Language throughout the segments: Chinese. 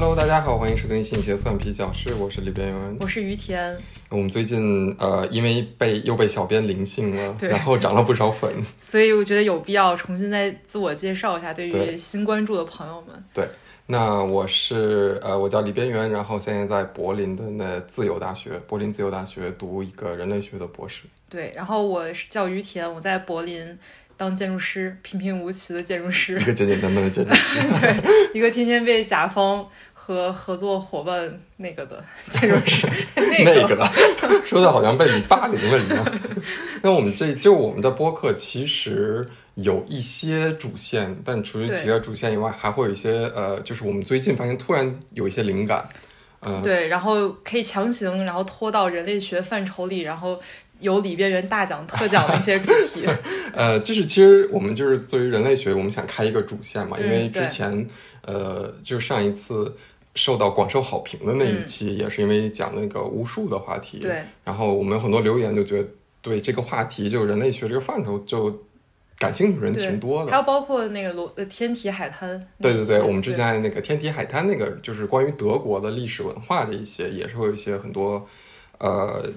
Hello，大家好，欢迎收听《信邪蒜皮教室》，我是李边缘。我是于田，我们最近呃，因为被又被小编灵性了，然后涨了不少粉。所以我觉得有必要重新再自我介绍一下，对于新关注的朋友们。对，那我是呃，我叫李边缘，然后现在在柏林的那自由大学，柏林自由大学读一个人类学的博士。对，然后我是叫于田，我在柏林当建筑师，平平无奇的建筑师一，个简简单单的建筑师。对，一个天天被甲方和合作伙伴那个的 建筑师，那那个的，说的好像被你霸凌了一样。那我们这就我们的播客其实有一些主线，但除了对几个主线以外，还会有一些呃，就是我们最近发现突然有一些灵感，呃，对，然后可以强行然后拖到人类学范畴里，然后有里边人大奖特奖的一些主题。呃，就是其实我们就是作为人类学，我们想开一个主线嘛，因为之前呃，就是上一次受到广受好评的那一期，也是因为讲那个巫术的话题，嗯对，然后我们有很多留言就觉得对这个话题，就人类学这个范畴就感兴趣的人，挺多的还。有包括那个罗呃天体海滩。对对对，我们之前那个天体海滩那个，就是关于德国的历史文化的一些，也是会有一些很多，呃，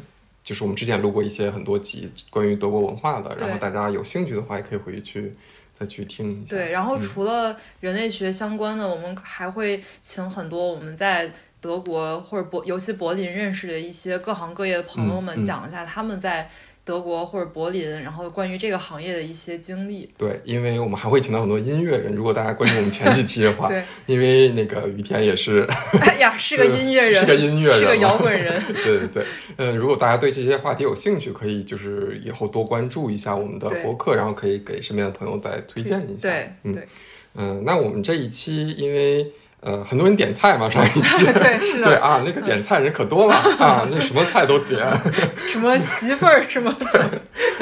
就是我们之前录过一些很多集关于德国文化的，然后大家有兴趣的话，也可以回去再去听一下。对，然后嗯除了人类学相关的，我们还会请很多我们在德国或者柏，尤其柏林认识的一些各行各业的朋友嗯们，嗯讲一下他们在德国或者柏林，然后关于这个行业的一些经历。对，因为我们还会请到很多音乐人。如果大家关注我们前几期的话，对，因为那个于田也是 哎呀，是个音乐人，是个音乐人是个摇滚人。对 对对，嗯，如果大家对这些话题有兴趣，可以就是以后多关注一下我们的博客，然后可以给身边的朋友再推荐一下。对嗯对嗯，那我们这一期因为呃很多人点菜嘛，上一期。对，是的，对啊，那个点菜人可多了啊，那什么菜都点。什么媳妇儿，什么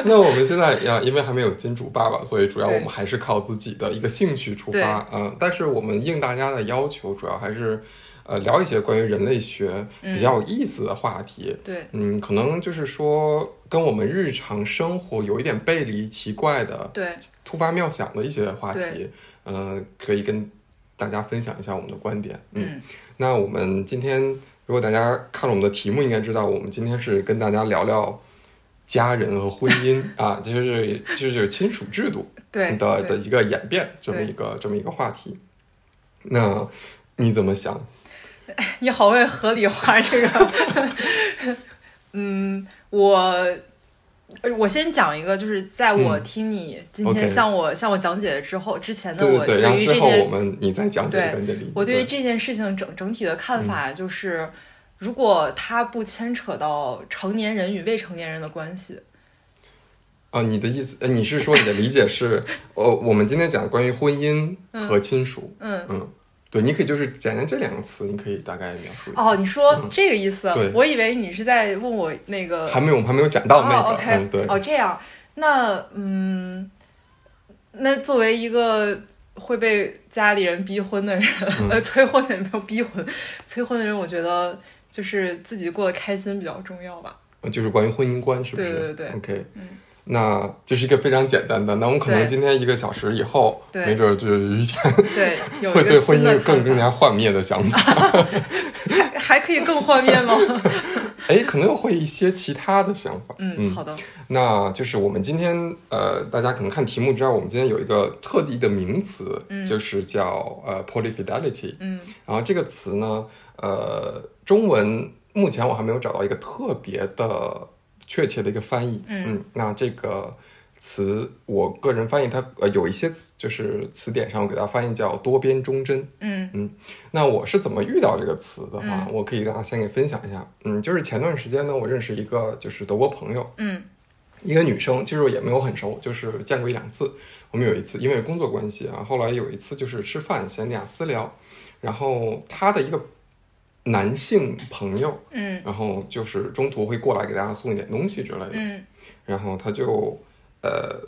那我们现在呀，因为还没有金主爸爸，所以主要我们还是靠自己的一个兴趣出发，嗯、但是我们应大家的要求，主要还是呃聊一些关于人类学比较有意思的话题。对。嗯，可能就是说跟我们日常生活有一点背离、奇怪的、对。突发妙想的一些话题嗯，呃，可以跟大家分享一下我们的观点。嗯，嗯那我们今天，如果大家看了我们的题目，应该知道我们今天是跟大家聊聊家人和婚姻 啊，就是就是亲属制度对的的一个演变，这么一个这么一个话题。那你怎么想？你好会合理化这个。嗯，我呃我先讲一个，就是在我嗯听你今天向我向我讲解之后之前的我对于这之后我件们你再讲解对。我对于对。嗯这件事情整整体的看法就是，如果它不牵扯到成年人与未成年人的关系，啊，你的意思，呃你是说你的理解是，呃，我们今天讲关于婚姻和亲属，嗯。嗯，对，你可以就是简单这两个词，你可以大概描述一下。哦，你说这个意思，嗯对。我以为你是在问我那个还没有，我们还没有讲到那个，哦、OK，嗯，对，哦，这样，那嗯，那作为一个会被家里人逼婚的人，嗯。呃，催婚的人没有逼婚，催婚的人，我觉得就是自己过得开心比较重要吧。呃就是关于婚姻观，是不是？对对对。OK，嗯那就是一个非常简单的。那我们可能今天一个小时以后，对没准儿就有一个 会对婚姻更更加幻灭的想法。还还可以更幻灭吗？哎，可能会一些其他的想法。嗯，好的，那就是我们今天呃，大家可能看题目知道，我们今天有一个特地的名词，嗯就是叫呃 polyfidelity。嗯然后这个词呢，呃，中文目前我还没有找到一个特别的确切的一个翻译。嗯那这个词我个人翻译它呃有一些词就是词典上我给它翻译叫多边忠贞。嗯那我是怎么遇到这个词的话，嗯我可以跟大家先给分享一下。嗯，就是前段时间呢，我认识一个就是德国朋友，嗯一个女生，其实我也没有很熟，就是见过一两次。我们有一次因为工作关系啊，后来有一次就是吃饭闲聊私聊，然后她的一个男性朋友，嗯。然后就是中途会过来给大家送一点东西之类的，嗯。然后他就呃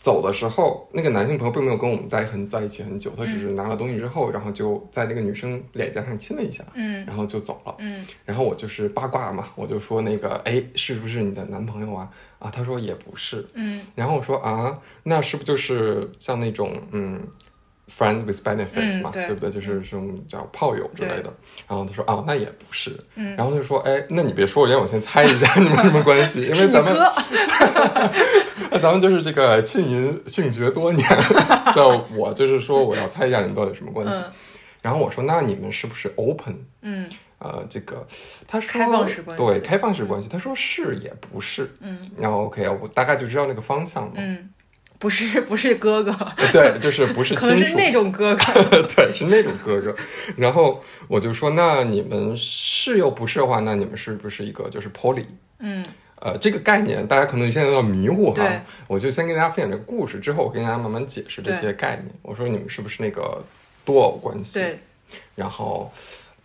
走的时候，那个男性朋友并没有跟我们在很在一起很久，他只是拿了东西之后，然后就在那个女生脸颊上亲了一下，嗯。然后就走了。嗯。然后我就是八卦嘛，我就说那个，哎，是不是你的男朋友啊？啊，他说也不是。嗯。然后我说啊，那是不是就是像那种嗯，friends with benefit 嘛，嗯对不对？就是这种叫炮友之类的。然后他说啊，那也不是。嗯然后他就说，哎，那你别说，我让我先猜一下 你们什么关系，因为咱们 咱们就是这个浸淫性绝多年，对，我就是说我要猜一下你们到底什么关系。嗯然后我说，那你们是不是 open？嗯呃，这个他说开放式关系对开放式关系，他说是也不是。嗯然后 OK，我大概就知道那个方向嘛。嗯，不是 不是哥哥，对，就是不是亲属，可能是那种哥哥。对，是那种哥哥。然后我就说，那你们是又不是的话，那你们是不是一个就是 poly？嗯呃，这个概念大家可能现在有点迷糊哈，我就先跟大家分享这个故事，之后我跟大家慢慢解释这些概念。我说你们是不是那个多偶关系？对，然后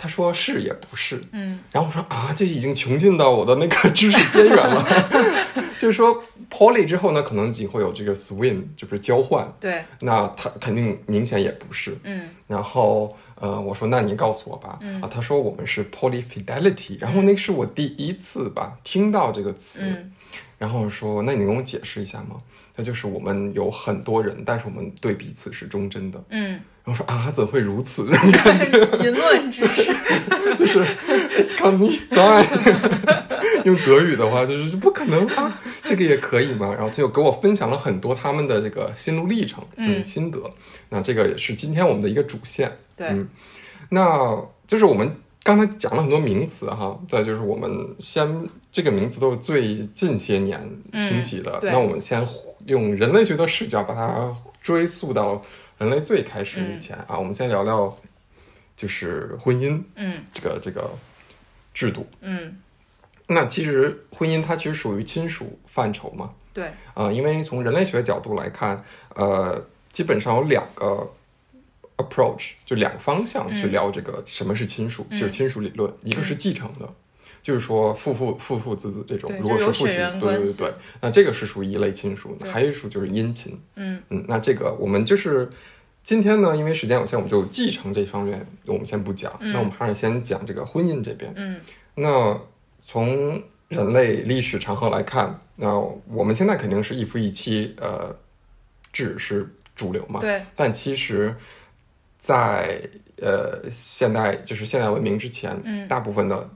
他说是也不是，嗯然后我说啊，这已经穷尽到我的那个知识边缘了。就是说 poly 之后呢，可能你会有这个 swing，就是交换，对，那他肯定明显也不是。嗯然后呃，我说那您告诉我吧。嗯啊，他说我们是 poly fidelity，然后那是我第一次吧听到这个词。嗯然后我说那你跟我解释一下吗？他就是我们有很多人，但是我们对彼此是忠贞的。嗯，然后说啊，怎会如此？这种感觉淫乱知识。就是 sein。用德语的话就是不可能啊，这个也可以嘛？然后他就给我分享了很多他们的这个心路历程，嗯心得。那这个也是今天我们的一个主线。对，嗯那就是我们刚才讲了很多名词哈，再就是我们先这个名词都是最近些年兴起的，嗯那我们先用人类学的视角把它追溯到人类最开始以前、啊，我们先聊聊就是婚姻嗯。这个这个制度。嗯，那其实婚姻它其实属于亲属范畴嘛，对，啊、因为从人类学角度来看，呃，基本上有两个 approach，就两个方向去嗯聊这个什么是亲属，嗯就是亲属理论，一个是继承的。就是说父父父父子子这种，如果是血父亲，对对对对，那这个是属于一类亲属，还有一属就是姻亲。嗯嗯，那这个我们就是今天呢，因为时间有限，我们就继承这方面我们先不讲，嗯那我们还是先讲这个婚姻这边。嗯那从人类历史长河来看，那我们现在肯定是一夫一妻，呃，制是主流嘛。对，但其实在，呃现代就是现代文明之前，嗯大部分的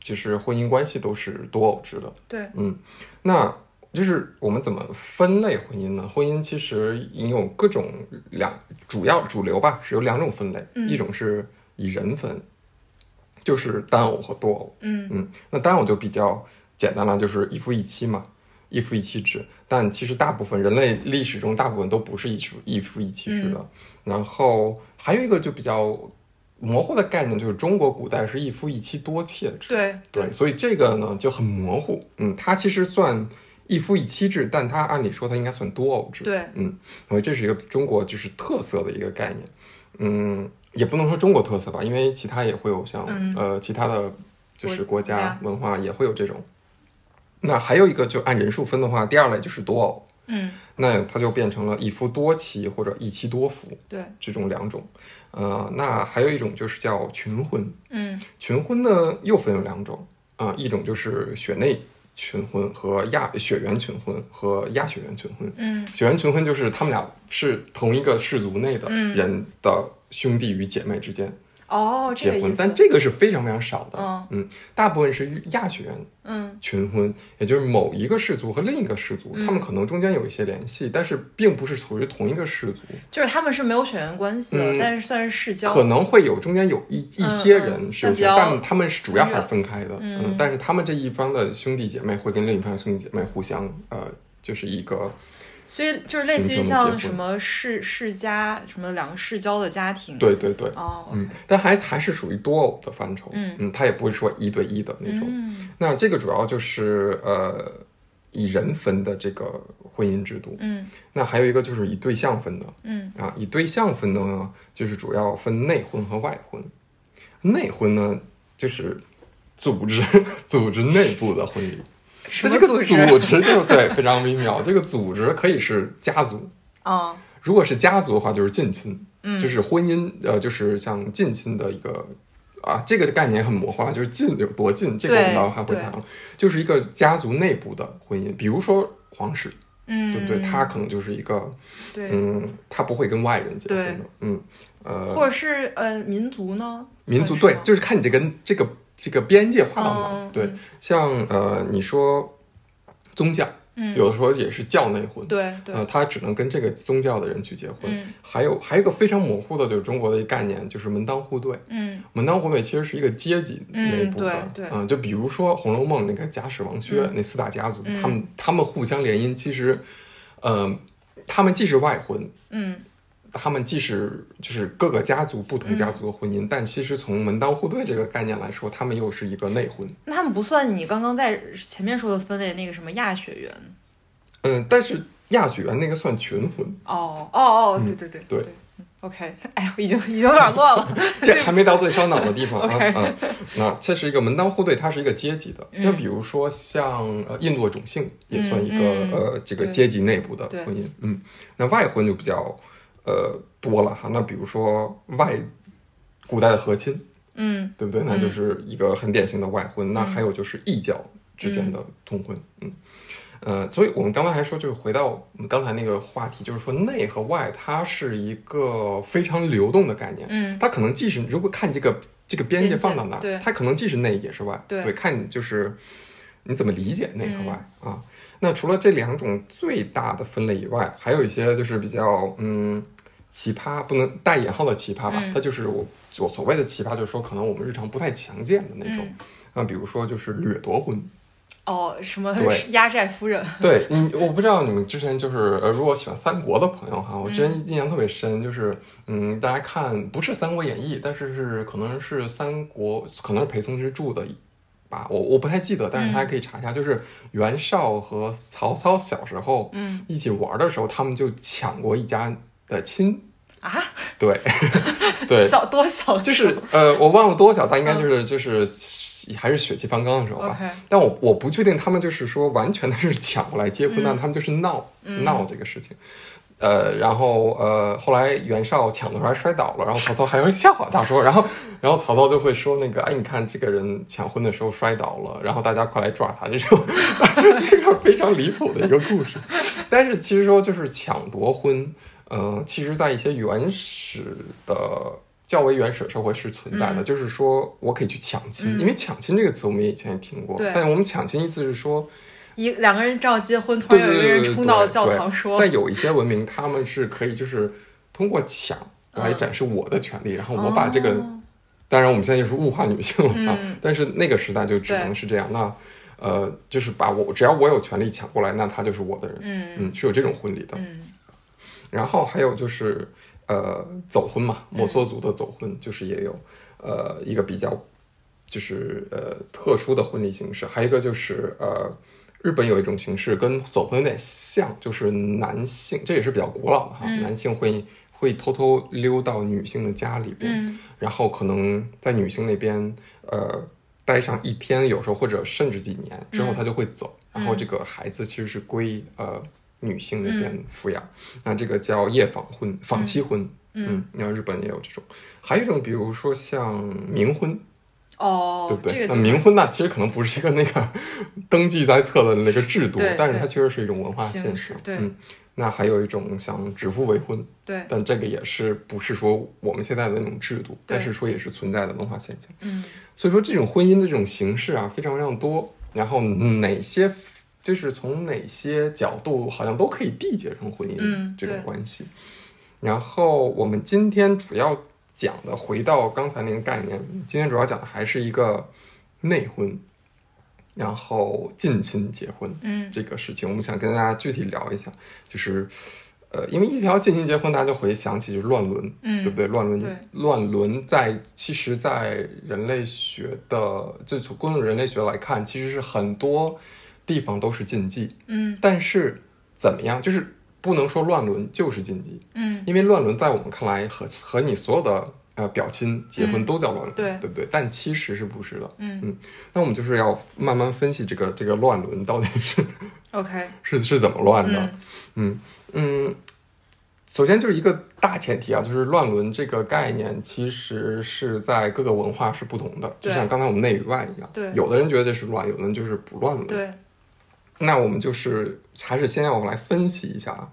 其实婚姻关系都是多偶制的。对，嗯，那就是我们怎么分类婚姻呢？婚姻其实也有各种两主要主流吧，是有两种分类，嗯一种是以人分，就是单偶和多偶。嗯嗯，那单偶就比较简单了，就是一夫一妻嘛，一夫一妻制。但其实大部分人类历史中大部分都不是一夫一夫一妻制的。嗯然后还有一个就比较模糊的概念，就是中国古代是一夫一妻多妾制。对对，所以这个呢就很模糊。嗯，它其实算一夫一妻制，但它按理说它应该算多偶制。对，嗯，所以这是一个中国就是特色的一个概念。嗯，也不能说中国特色吧，因为其他也会有像、嗯呃其他的就是国家文化也会有这种。那还有一个就按人数分的话，第二类就是多偶，嗯那它就变成了一夫多妻或者一妻多夫对，这种两种。呃，那还有一种就是叫群婚，嗯群婚呢又分有两种啊、一种就是血内群婚和亚血缘群婚和亚血缘群婚。嗯血缘群婚就是他们俩是同一个氏族内的嗯人的兄弟与姐妹之间哦，结婚。但这个是非常非常少的。嗯大部分是亚血缘嗯群婚，也就是某一个氏族和另一个氏族，嗯他们可能中间有一些联系，但是并不是属于同一个氏族，就是他们是没有血缘关系的，嗯但是算是世交。可能会有中间有一一些人是有血缘，嗯但他们是主要还是分开的。嗯嗯，但是他们这一方的兄弟姐妹会跟另一方的兄弟姐妹互相呃，就是一个所以就是类似于像什么世世家什么两个世交的家庭。对对对。哦，嗯，但还还是属于多偶的范畴，嗯它也不是说一对一的那种。嗯那这个主要就是呃以人分的这个婚姻制度。嗯那还有一个就是以对象分的嗯啊，以对象分的呢，就是主要分内婚和外婚。内婚呢，就是组织 组织内部的婚礼。什那这个么组织？组织就对非常微妙，这个组织可以是家族，啊如果是家族的话，就是近亲，嗯。就是婚姻，呃，就是像近亲的一个啊，这个概念很模糊啊，就是近有多近，这个我们对待会儿还会谈，就是一个家族内部的婚姻，比如说皇室，嗯，对不对？他可能就是一个，对，嗯，他不会跟外人结婚的，嗯，呃，或者是呃民族呢？民族对就是看你这跟这个这个边界画到哪。嗯对，像呃，你说宗教，嗯，有的时候也是教内婚，对对，呃，他只能跟这个宗教的人去结婚。嗯还有还有一个非常模糊的，就是中国的一概念，就是门当户对。嗯门当户对其实是一个阶级嗯内部的，对对嗯，就比如说《红楼梦》那个贾史王薛、嗯那四大家族，嗯他们他们互相联姻，其实，呃，他们既是外婚，嗯他们既是就是各个家族不同家族的婚姻，但其实从门当户对这个概念来说，他们又是一个内婚。那他们不算你刚刚在前面说的分类那个什么亚血缘。嗯，但是亚血缘那个算群婚，哦哦哦，对对对嗯对。嗯，OK，哎呀，已经已经有点乱了，这还没到最烧脑的地方啊 啊！那这是一个门当户对，它是一个阶级的。嗯。那比如说像呃印度的种姓也算一个、呃这个阶级内部的婚姻。嗯，那外婚就比较呃多了哈。那比如说外古代的和亲，嗯对不对？那就是一个很典型的外婚。那还有就是异教之间的通婚，嗯。呃，所以我们刚才还说，就是回到我们刚才那个话题，就是说内和外，它是一个非常流动的概念。嗯它可能既是如果看这个这个边界放到哪它可能既是内也是外，对看你就是你怎么理解内和外、嗯啊。那除了这两种最大的分类以外，还有一些就是比较嗯奇葩，不能带引号的奇葩吧，嗯。它就是我我所谓的奇葩，就是说可能我们日常不太常见的那种。嗯。啊，比如说就是掠夺婚，哦，什么对。压寨夫人？对你，我不知道你们之前就是呃，如果喜欢三国的朋友哈，我之前印象特别深，就是嗯，大家看不是《三国演义》，但是是可能是三国，可能是裴松之著的吧，我我不太记得，但是大家可以查一下，就是袁绍和曹操小时候嗯。一起玩的时候，他们就抢过一家的亲，啊，对 对，小 多小就是呃，我忘了多小，但应该就是就是还是血气方刚的时候吧。但我我不确定他们就是说完全的是抢过来结婚，嗯但他们就是闹、闹这个事情。呃，然后呃，后来袁绍抢的时候还摔倒了，然后曹操还会笑话他说，然后然后曹操就会说那个，哎，你看这个人抢婚的时候摔倒了，然后大家快来抓他，这种 这个非常离谱的一个故事。但是其实说就是抢夺婚，呃，其实在一些原始的较为原始的社会是存在的，嗯就是说我可以去抢亲，嗯因为抢亲这个词我们也以前也听过，对但我们抢亲意思是说。一两个人正要结婚，突对然有一个人冲到教堂说但有一些文明，他们是可以就是通过抢来嗯展示我的权利，然后我把这个，哦当然我们现在就是物化女性了啊，嗯但是那个时代就只能是这样。那呃，就是把我只要我有权利抢过来，那他就是我的人。嗯嗯，是有这种婚礼的。嗯然后还有就是呃走婚嘛，嗯摩梭族的走婚就是也有呃一个比较就是呃特殊的婚礼形式，还有一个就是呃日本有一种形式跟走婚有点像，就是男性这也是比较古老的哈，嗯男性会会偷偷溜到女性的家里边，嗯然后可能在女性那边呃待上一天，有时候或者甚至几年之后，嗯他就会走，然后这个孩子其实是归呃女性那边抚养，那这个叫夜访婚、访妻婚，嗯，你看日本也有这种，还有一种比如说像冥婚，哦，对不对？这个那冥婚那其实可能不是一个那个 登记在册的那个制度，但是它确实是一种文化现形实，对。嗯。那还有一种像指腹为婚，对，但这个也是不是说我们现在的那种制度，但是说也是存在的文化现象。嗯。所以说这种婚姻的这种形式啊，非常非常多。然后哪些就是从哪些角度，好像都可以缔结成婚姻嗯这种关系。然后我们今天主要讲的，回到刚才那个概念，今天主要讲的还是一个内婚，然后近亲结婚嗯这个事情。我们想跟大家具体聊一下，就是。呃，因为一条近亲结婚，大家就回想起就是乱伦，嗯，对不对？乱伦，乱伦在其实，在人类学的，就从公用人类学来看，其实是很多地方都是禁忌。嗯但是怎么样，就是不能说乱伦就是禁忌，嗯因为乱伦在我们看来和和你所有的呃表亲结婚嗯都叫乱伦，对对不对？但其实是不是的。嗯那我们就是要慢慢分析这个这个乱伦到底是，OK，是是怎么乱的。嗯嗯嗯，首先就是一个大前提啊，就是乱伦这个概念其实是在各个文化是不同的，就像刚才我们内与外一样。对有的人觉得这是乱，有的人就是不乱伦。对，那我们就是还是先要来分析一下啊，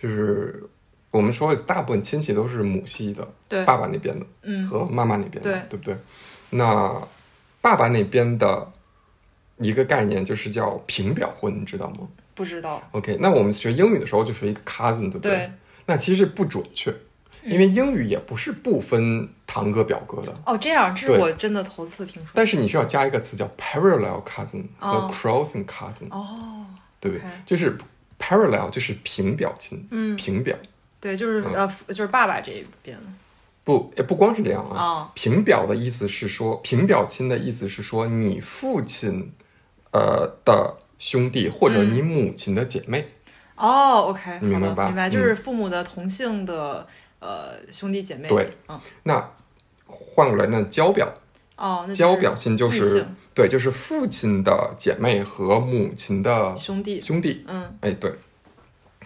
就是我们说大部分亲戚都是母系的，对，爸爸那边的嗯，和妈妈那边的，对对不对？那爸爸那边的一个概念就是叫平表婚，你知道吗不知道，？OK，那我们学英语的时候就学一个 cousin，对不对？对，那其实不准确，因为英语也不是不分堂哥表哥的，哦，这样，这是我真的头次听说。但是你需要加一个词叫 parallel cousin 和哦 crossing cousin，、哦，对不对就是 parallel 就是平表亲，嗯，平表对，就是嗯呃，就是爸爸这一边不也不光是这样啊。啊，平表的意思是说，平表亲的意思是说你父亲呃的兄弟或者嗯你母亲的姐妹。哦，OK，你明白吧明白，嗯就是父母的同性的呃兄弟姐妹。对，嗯，那换过来呢，交表哦，那交表亲就是对，就是父亲的姐妹和母亲的兄弟，兄弟。嗯，哎，对。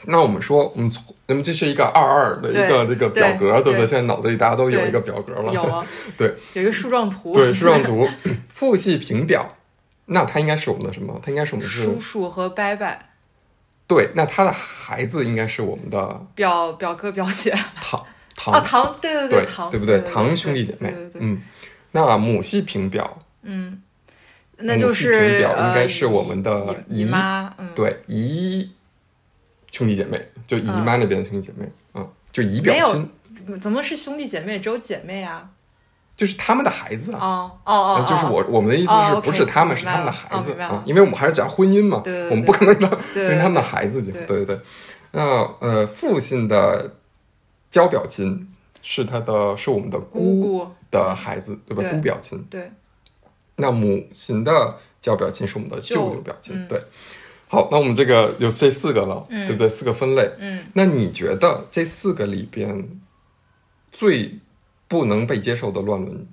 那我们说，我们从那么这是一个二二的一个这个表格，对不对？现在脑子里大家都有一个表格了。有啊，对，有一个树状图，对，树状 图，父系平表，那他应该是我们的什么？他应该是我们是叔叔和伯伯，对，那他的孩子应该是我们的表表哥表姐 堂堂啊，堂，对对对堂，对不对？堂兄弟姐妹对对，对，嗯，那母系平表，嗯，那就母系平是表应该呃是我们的姨妈，嗯，对姨兄弟姐妹，就姨妈那边的兄弟姐妹，嗯，就姨表亲，怎么是兄弟姐妹？只有姐妹啊？就是他们的孩子啊。哦哦哦嗯，就是我我们的意思哦是不是他们，是他们的孩子啊？因为我们还是讲婚姻嘛，我们不可能跟他们的孩子讲，对对对对。那呃，父亲的交表亲是他的，是我们的姑姑，的孩子，对吧？姑表亲。对，那母亲的交表亲是我们的舅舅舅表亲，嗯对。好，那我们这个有这四个了，嗯对不对？四个分类。嗯，那你觉得这四个里边最不能被接受的乱伦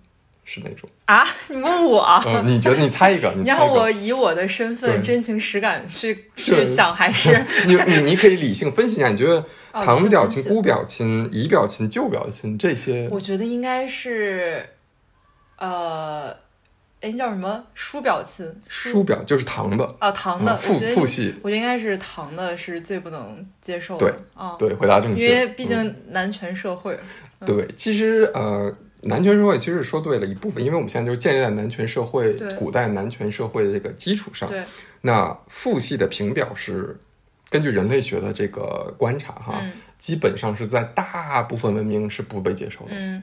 是哪种？啊，你问我，呃，你觉得？你猜一个，你让我以我的身份真情实感去去想，还是 你你你可以理性分析一下，你觉得哦堂表亲、姑表亲、姨表亲、舅表亲这些，我觉得应该是，呃，哎，叫什么叔表亲？叔表就是堂的，啊，堂的，啊父父系，我觉得应该是堂的是最不能接受对的啊，对，回答正确因。为毕嗯竟男权社会，对，其实呃，男权社会其实说对了一部分，因为我们现在就是建立在男权社会、古代男权社会的这个基础上。对，那父系的评表是根据人类学的这个观察哈，嗯基本上是在大部分文明是不被接受的。嗯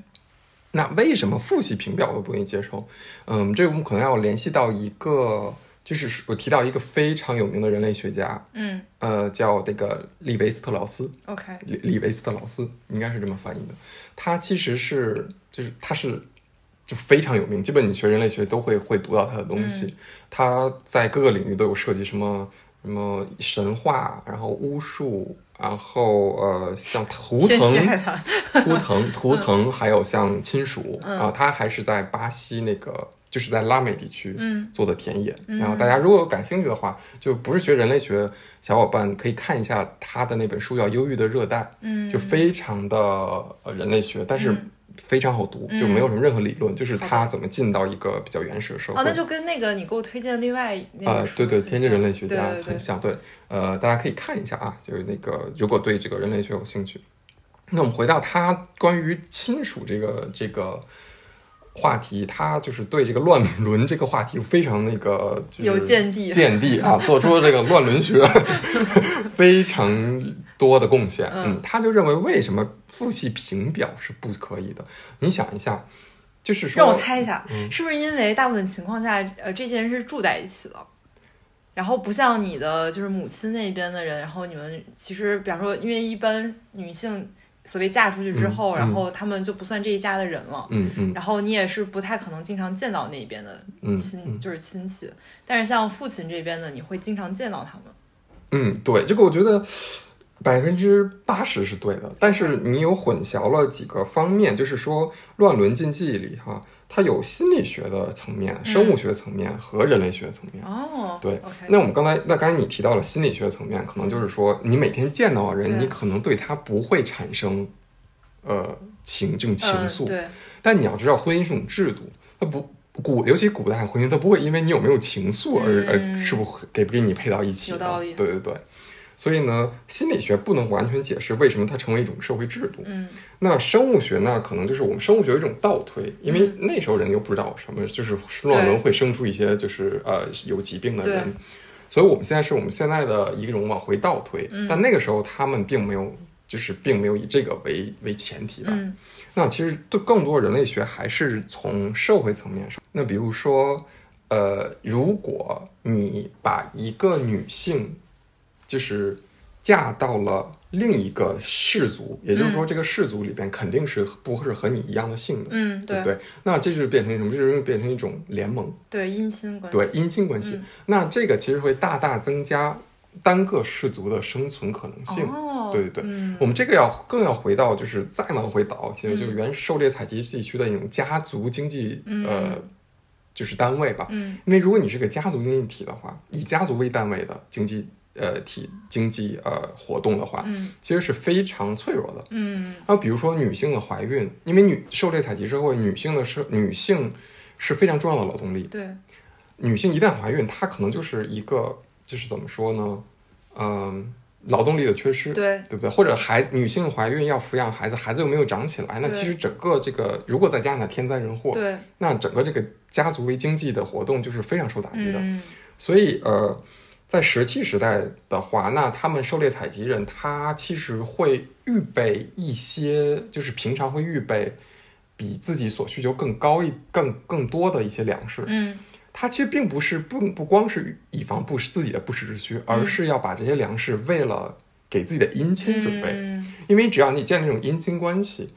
那为什么复习评表都不愿意接受？嗯，这个我们可能要联系到一个，就是我提到一个非常有名的人类学家，嗯呃，叫这个利维斯特劳斯。，OK，利利维斯特劳斯应该是这么翻译的。他其实是就是他是就非常有名，基本你学人类学都会会读到他的东西。他在各个领域都有涉及，什么什么神话，然后巫术，然后呃像图腾图腾、图腾，还有像亲属嗯。啊，他还是在巴西那个，就是在拉美地区嗯。做的田野。然后大家如果有感兴趣的话，就不是学人类学，小伙伴可以看一下他的那本书叫《忧郁的热带》，嗯，就非常的呃人类学，但是嗯非常好读，嗯。就没有什么任何理论，就是好他怎么进到一个比较原始的社会。哦，那就跟那个你给我推荐的另外那呃对对，天津人类学家对对对。很像，对，呃，大家可以看一下啊，就是那个如果对这个人类学有兴趣，那我们回到他关于亲属这个这个话题，他就是对这个乱伦这个话题非常那个就是有见地见地啊，做出了这个乱伦学 非常多的贡献。嗯嗯，他就认为为什么父系平表是不可以的？你想一下，就是说，让我猜一下，嗯是不是因为大部分情况下，呃，这些人是住在一起的，然后不像你的就是母亲那边的人，然后你们其实，比方说，因为一般女性所谓嫁出去之后，嗯嗯然后他们就不算这一家的人了。嗯嗯然后你也是不太可能经常见到那边的嗯亲，嗯就是亲戚，但是像父亲这边的，你会经常见到他们。嗯，对，这个我觉得百分之八十是对的，但是你有混淆了几个方面，就是说乱伦禁忌里哈，它有心理学的层面、生物学层面和人类学层面。哦，对那我们刚才，那刚才你提到了心理学层面，可能就是说，你每天见到的人，你可能对他不会产生，呃，情这种情愫。嗯、对，但你要知道，婚姻是种制度，它不古尤其古代婚姻，它不会因为你有没有情愫而、嗯而是不给不给你配到一起的。有道理对对对。所以呢，心理学不能完全解释为什么它成为一种社会制度。嗯那生物学呢，可能就是我们生物学有一种倒推，因为嗯那时候人又不知道什么，就是乱伦会生出一些就是呃有疾病的人，所以我们现在是我们现在的一种往回倒推，嗯但那个时候他们并没有，就是并没有以这个为为前提吧。嗯那其实对更多人类学还是从社会层面上。那比如说，呃，如果你把一个女性，就是嫁到了另一个氏族，也就是说，这个氏族里边肯定是不是和你一样的姓的，嗯，对不对？那这就变成什么？这就变成一种联盟，对姻亲关系，对姻亲关系。嗯那这个其实会大大增加单个氏族的生存可能性。哦，对对对嗯我们这个要更要回到，就是再往回倒，其实嗯就是原狩猎采集地区的那种家族经济，嗯呃，就是单位吧。嗯因为如果你是个家族经济体的话，以家族为单位的经济呃体经济呃活动的话，嗯其实是非常脆弱的。嗯还有比如说女性的怀孕，因为女狩猎采集社会，女性的是女性是非常重要的劳动力。对，女性一旦怀孕，她可能就是一个就是怎么说呢？嗯、劳动力的缺失。对对不对？或者孩女性怀孕要抚养孩子，孩子又没有长起来，那其实整个这个如果再加上天灾人祸，对，那整个这个家族为经济的活动就是非常受打击的。嗯所以呃，在石器时代的话，那他们狩猎采集人他其实会预备一些，就是平常会预备比自己所需求更高一更更多的一些粮食。嗯它其实并不是不不光是以防不自己的不时之需，而是要把这些粮食为了给自己的姻亲准备。嗯因为只要你建立这种姻亲关系，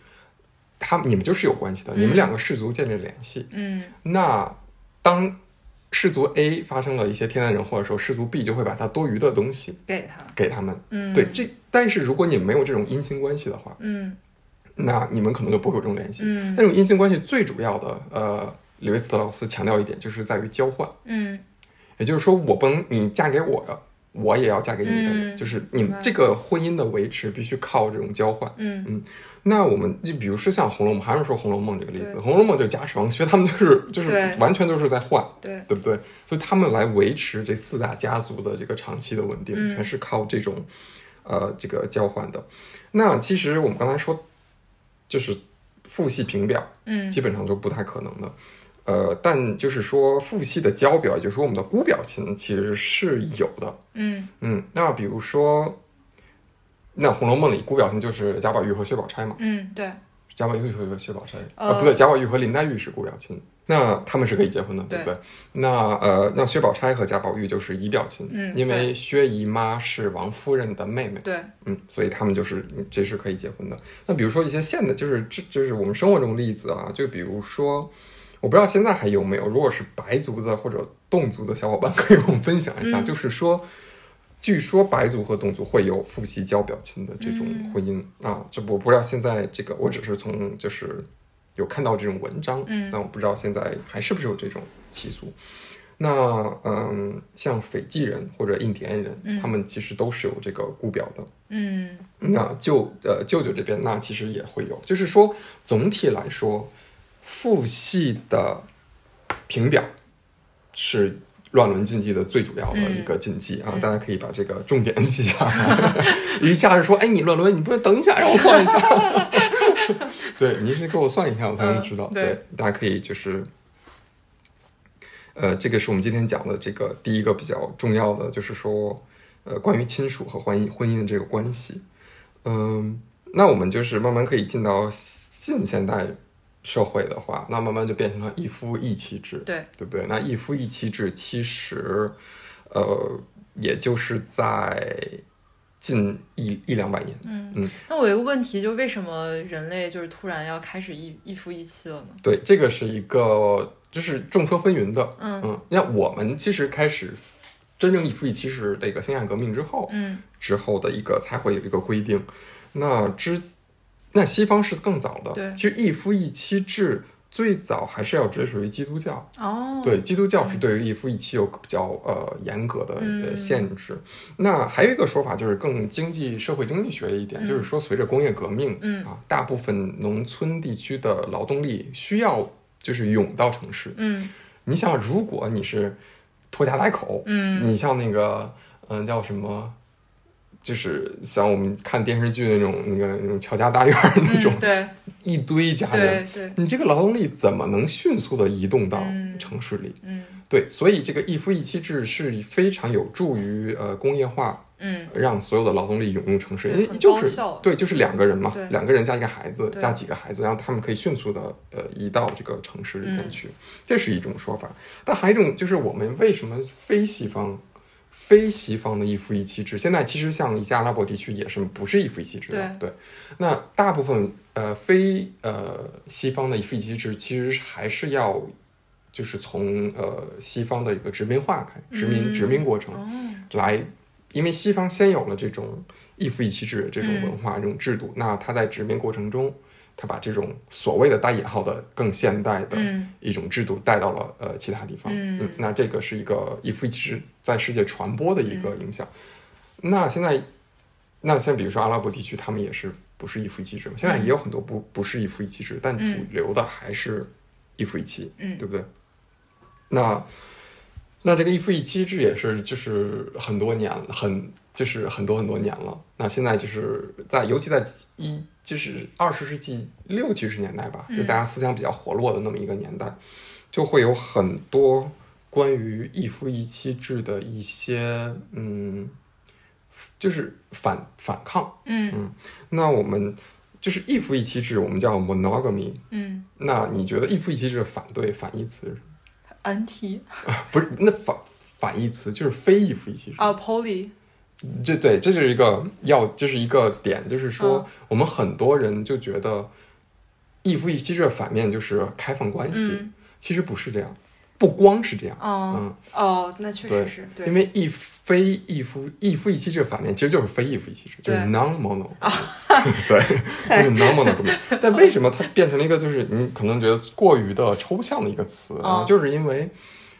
他你们就是有关系的，你们两个氏族建立联系。嗯那当氏族 A 发生了一些天灾人祸的时候，氏族 B 就会把它多余的东西给他，给他们。嗯对，这但是如果你没有这种姻亲关系的话，嗯那你们可能就不会有这种联系。嗯那种姻亲关系最主要的，呃，李维斯特劳斯强调一点，就是在于交换。嗯也就是说，我不能你嫁给我的，我也要嫁给你的人，嗯就是你们这个婚姻的维持必须靠这种交换。嗯那我们就比如说像《红楼梦》，还是说《红楼梦》这个例子，《红楼梦》就是贾史王薛，他们就是 就是完全都是在换，对，对不对？所以他们来维持这四大家族的这个长期的稳定，嗯全是靠这种呃这个交换的。那其实我们刚才说，就是父系平表，嗯基本上都不太可能的。呃，但就是说父系的交表，也就是说我们的姑表亲，其实是有的。嗯嗯，那比如说，那《红楼梦》里姑表亲就是贾宝玉和薛宝钗嘛。嗯对，贾宝玉和薛宝钗，呃呃，不对，贾宝玉和林黛玉是姑表亲，那他们是可以结婚的，对不对？那呃，那薛宝钗和贾宝玉就是姨表亲，嗯因为薛姨妈是王夫人的妹妹，对，嗯，所以他们就是嗯这是可以结婚的。那比如说一些现的，就是这就是我们生活中例子啊，就比如说，我不知道现在还有没有，如果是白族的或者侗族的小伙伴，可以跟我们分享一下，嗯就是说。据说白族和侗族会有父系交表亲的这种嗯婚姻、啊，这我不知道现在这个，我只是从就是有看到这种文章，嗯但我不知道现在还是不是有这种习俗。那嗯，像斐济人或者印第安人，嗯他们其实都是有这个姑表的。嗯那舅呃舅舅这边，那其实也会有，就是说总体来说，父系的平表是乱伦禁忌的最主要的一个禁忌啊，嗯大家可以把这个重点记下来。一下子说，哎，你乱伦，你不能等一下让我算一下。对你是给我算一下，我才能知道。嗯对大家可以就是。呃，这个是我们今天讲的这个第一个比较重要的，就是说，呃，关于亲属和婚姻婚姻的这个关系。嗯，那我们就是慢慢可以进到近现代社会的话，那慢慢就变成了一夫一妻制，对，对不对？那一夫一妻制其实，呃，也就是在近一一两百年，嗯。嗯。那我有一个问题，就为什么人类就是突然要开始一一夫一妻了呢？对，这个是一个就是众说纷纭的，嗯。嗯，那我们其实开始真正一夫一妻是这个辛亥革命之后，嗯。之后的一个才会有一个规定。那之那西方是更早的，对其实一夫一妻制最早还是要追属于基督教，哦，对，基督教是对于一夫一妻有比较呃严格的限制。那还有一个说法就是更经济社会经济学一点，就是说随着工业革命，嗯啊，大部分农村地区的劳动力需要。就是涌到城市。嗯你想，如果你是拖家带口，嗯你像那个，嗯、叫什么，就是像我们看电视剧那种那个那种乔家大院那种、嗯，对一堆家人，对对，你这个劳动力怎么能迅速的移动到嗯城市里？嗯对，所以这个一夫一妻制是非常有助于呃工业化，嗯让所有的劳动力涌入城市，因为就是对，就是两个人嘛，两个人加一个孩子，加几个孩子，然后他们可以迅速的呃移到这个城市里面嗯去，这是一种说法。但还有一种就是我们为什么非西方？非西方的一夫一妻制，现在其实像一些阿拉伯地区也是不是一夫一妻制的，对。那大部分呃非呃西方的一夫一妻制，其实还是要就是从呃西方的一个殖民化开殖民嗯。殖民过程，哦。来，因为西方先有了这种一夫一妻制这种嗯文化、这种制度，那他在殖民过程中，他把这种所谓的带引号的更现代的嗯一种制度带到了呃其他地方，嗯那这个是一个一夫一妻制在世界传播的一个影响。那现在，那像比如说阿拉伯地区，他们也是不是一夫一妻制嘛？现在也有很多不不是一夫一妻制，但主流的还是一夫一妻，嗯对不对？那那这个一夫一妻制也是就是很多年，很就是很多很多年了。那现在就是在尤其在一就是二十世纪六七十年代吧，就大家思想比较活络的那么一个年代，就会有很多关于一夫一妻制的一些嗯，就是反反抗。嗯那我们就是一夫一妻制，我们叫 monogamy。嗯那你觉得一夫一妻制的反对反义词？，NT 不是，那反反义词就是非一夫一妻制。啊，Poly 这对，这是一个要，这是一个点，就是说，嗯我们很多人就觉得一夫一妻制的反面就是开放关系，嗯其实不是这样，不光是这样，哦嗯，哦，那确实是对，因为一非一夫一夫一妻制的反面其实就是非一夫一妻制，就是 non mono，对，就是 non mono。但为什么它变成了一个就是你可能觉得过于的抽象的一个词啊？哦就是因为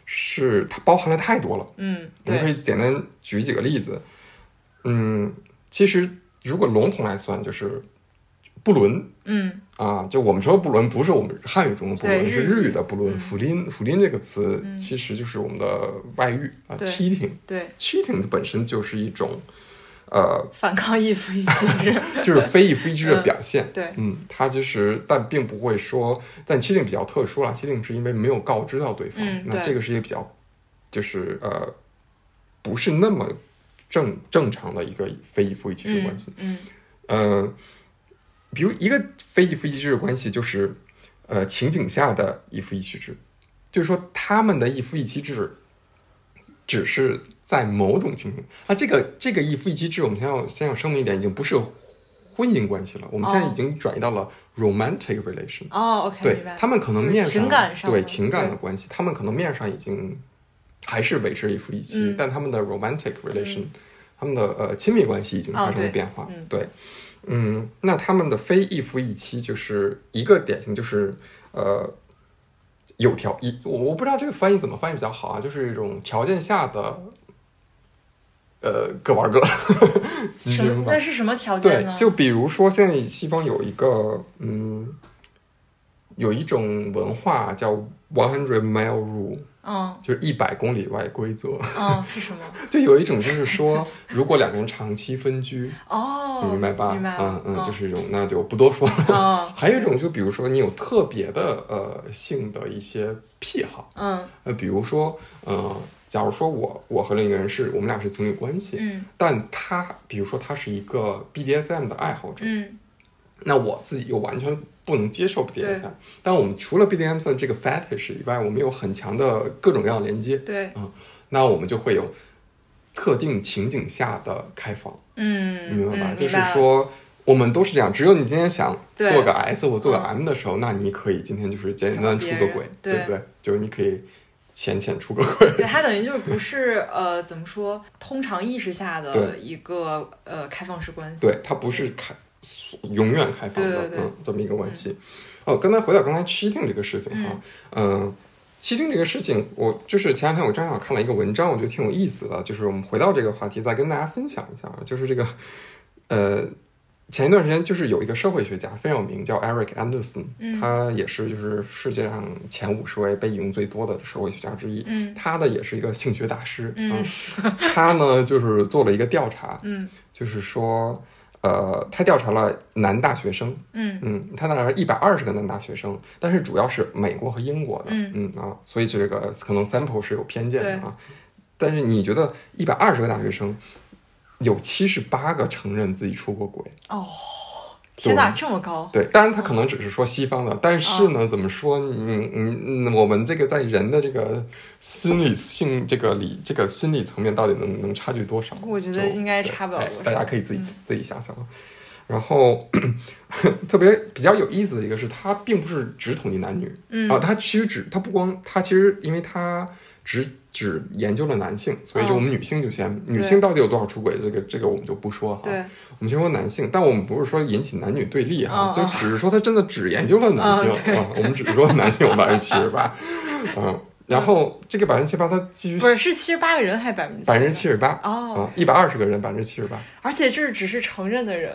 是它包含了太多了。嗯我们可，以简单举几个例子。嗯，其实如果笼统来算，就是不伦嗯。啊，就我们说不伦，不是我们汉语中的不伦，是日语。的不伦。嗯。福林，福林这个词其实就是我们的外遇啊，cheating。对，cheating 本身就是一种，呃，反抗一夫一妻制，就是非一夫一妻的表现。对，嗯，它就是，但并不会说，但 cheating 比较特殊了，cheating 是因为没有告知到对方，嗯对。那这个是一个比较，就是呃，不是那么正正常的一个非一夫一妻制关系。嗯呃，比如一个非一夫一妻制的关系，就是呃情景下的一夫一妻制，就是说他们的一夫一妻制只是在某种情形啊，这个这个一夫一妻制，我们先要先要声明一点，已经不是婚姻关系了，我们现在哦。已经转移到了 romantic relation。哦，OK，对他们可能面上对情感的关系，他们可能面上已经还是维持一夫一妻，嗯但他们的 romantic relation，、他们的呃亲密关系已经发生了变化。嗯对，嗯，那他们的非一夫一妻就是一个典型，就是呃有条一，我我不知道这个翻译怎么翻译比较好啊，就是一种条件下的。呃，各玩各，那是什么条件呢？，对就比如说现在西方有一个嗯，有一种文化叫 one hundred mile rule，嗯就是一百公里外规则。嗯 是什么？就有一种就是说，如果两个人长期分居，哦，你明白吧？明白，嗯嗯，就是这种，那就不多说了。嗯 还有一种，就比如说你有特别的呃性的一些癖好，嗯呃，比如说呃，假如说我我和另一个人是我们俩是情侣关系，嗯但他比如说他是一个 BDSM 的爱好者，嗯那我自己又完全不能接受 BDSM，但我们除了 BDSM 这个 fetish 以外，我们有很强的各种各样的连接，对，那我们就会有特定情景下的开放，嗯，明白吧？嗯就是，说。我们都是这样，只有你今天想做个 S 或做个嗯 M 的时候，那你可以今天就是简简单单出个轨，对不对？就是你可以浅浅出个轨，对，它等于就是不是呃怎么说，通常意识下的一个呃开放式关系，对，它不是开永远开放的，嗯，这么一个关系。哦，刚才回到刚才 cheating 这个事情哈，嗯、cheating 这个事情，我就是前两天我正好看了一个文章，我觉得挺有意思的，就是我们回到这个话题，再跟大家分享一下，就是这个，呃，前一段时间就是有一个社会学家非常有名，叫 Eric Anderson，、嗯。他也是就是世界上前五十位被引用最多的社会学家之一。嗯。他的也是一个性学大师，嗯。啊他呢就是做了一个调查，嗯。就是说，呃，他调查了男大学生，嗯。嗯，他调查了一百二十个男大学生，但是主要是美国和英国的，嗯。啊，所以这个可能 sample 是有偏见的啊。但是你觉得一百二十个大学生，有七十八个承认自己出过轨？哦，天哪，这么高！对，当然他可能只是说西方的，但是呢，怎么说？嗯嗯嗯，我们这个在人的这个心理性这个理这个心理层面到底能能差距多少？我觉得应该差不了多大家可以自己、嗯自己想想。然后特别比较有意思的一个是，它并不是只统计男女，嗯啊，它其实只它不光它其实因为它只只研究了男性，所以就哦。我们女性就先、女性到底有多少出轨，这个这个我们就不说哈。对，我们先说男性，但我们不是说引起男女对立哈，嗯就只是说他真的只研究了男性、嗯对。啊，我们只是说男性有百分之七十八，嗯，然后这个百分之七十八，它基于不是是七十八个人还是百分之百分之七十八哦啊，一百二十个人百分之七十八。而且这是只是承认的人，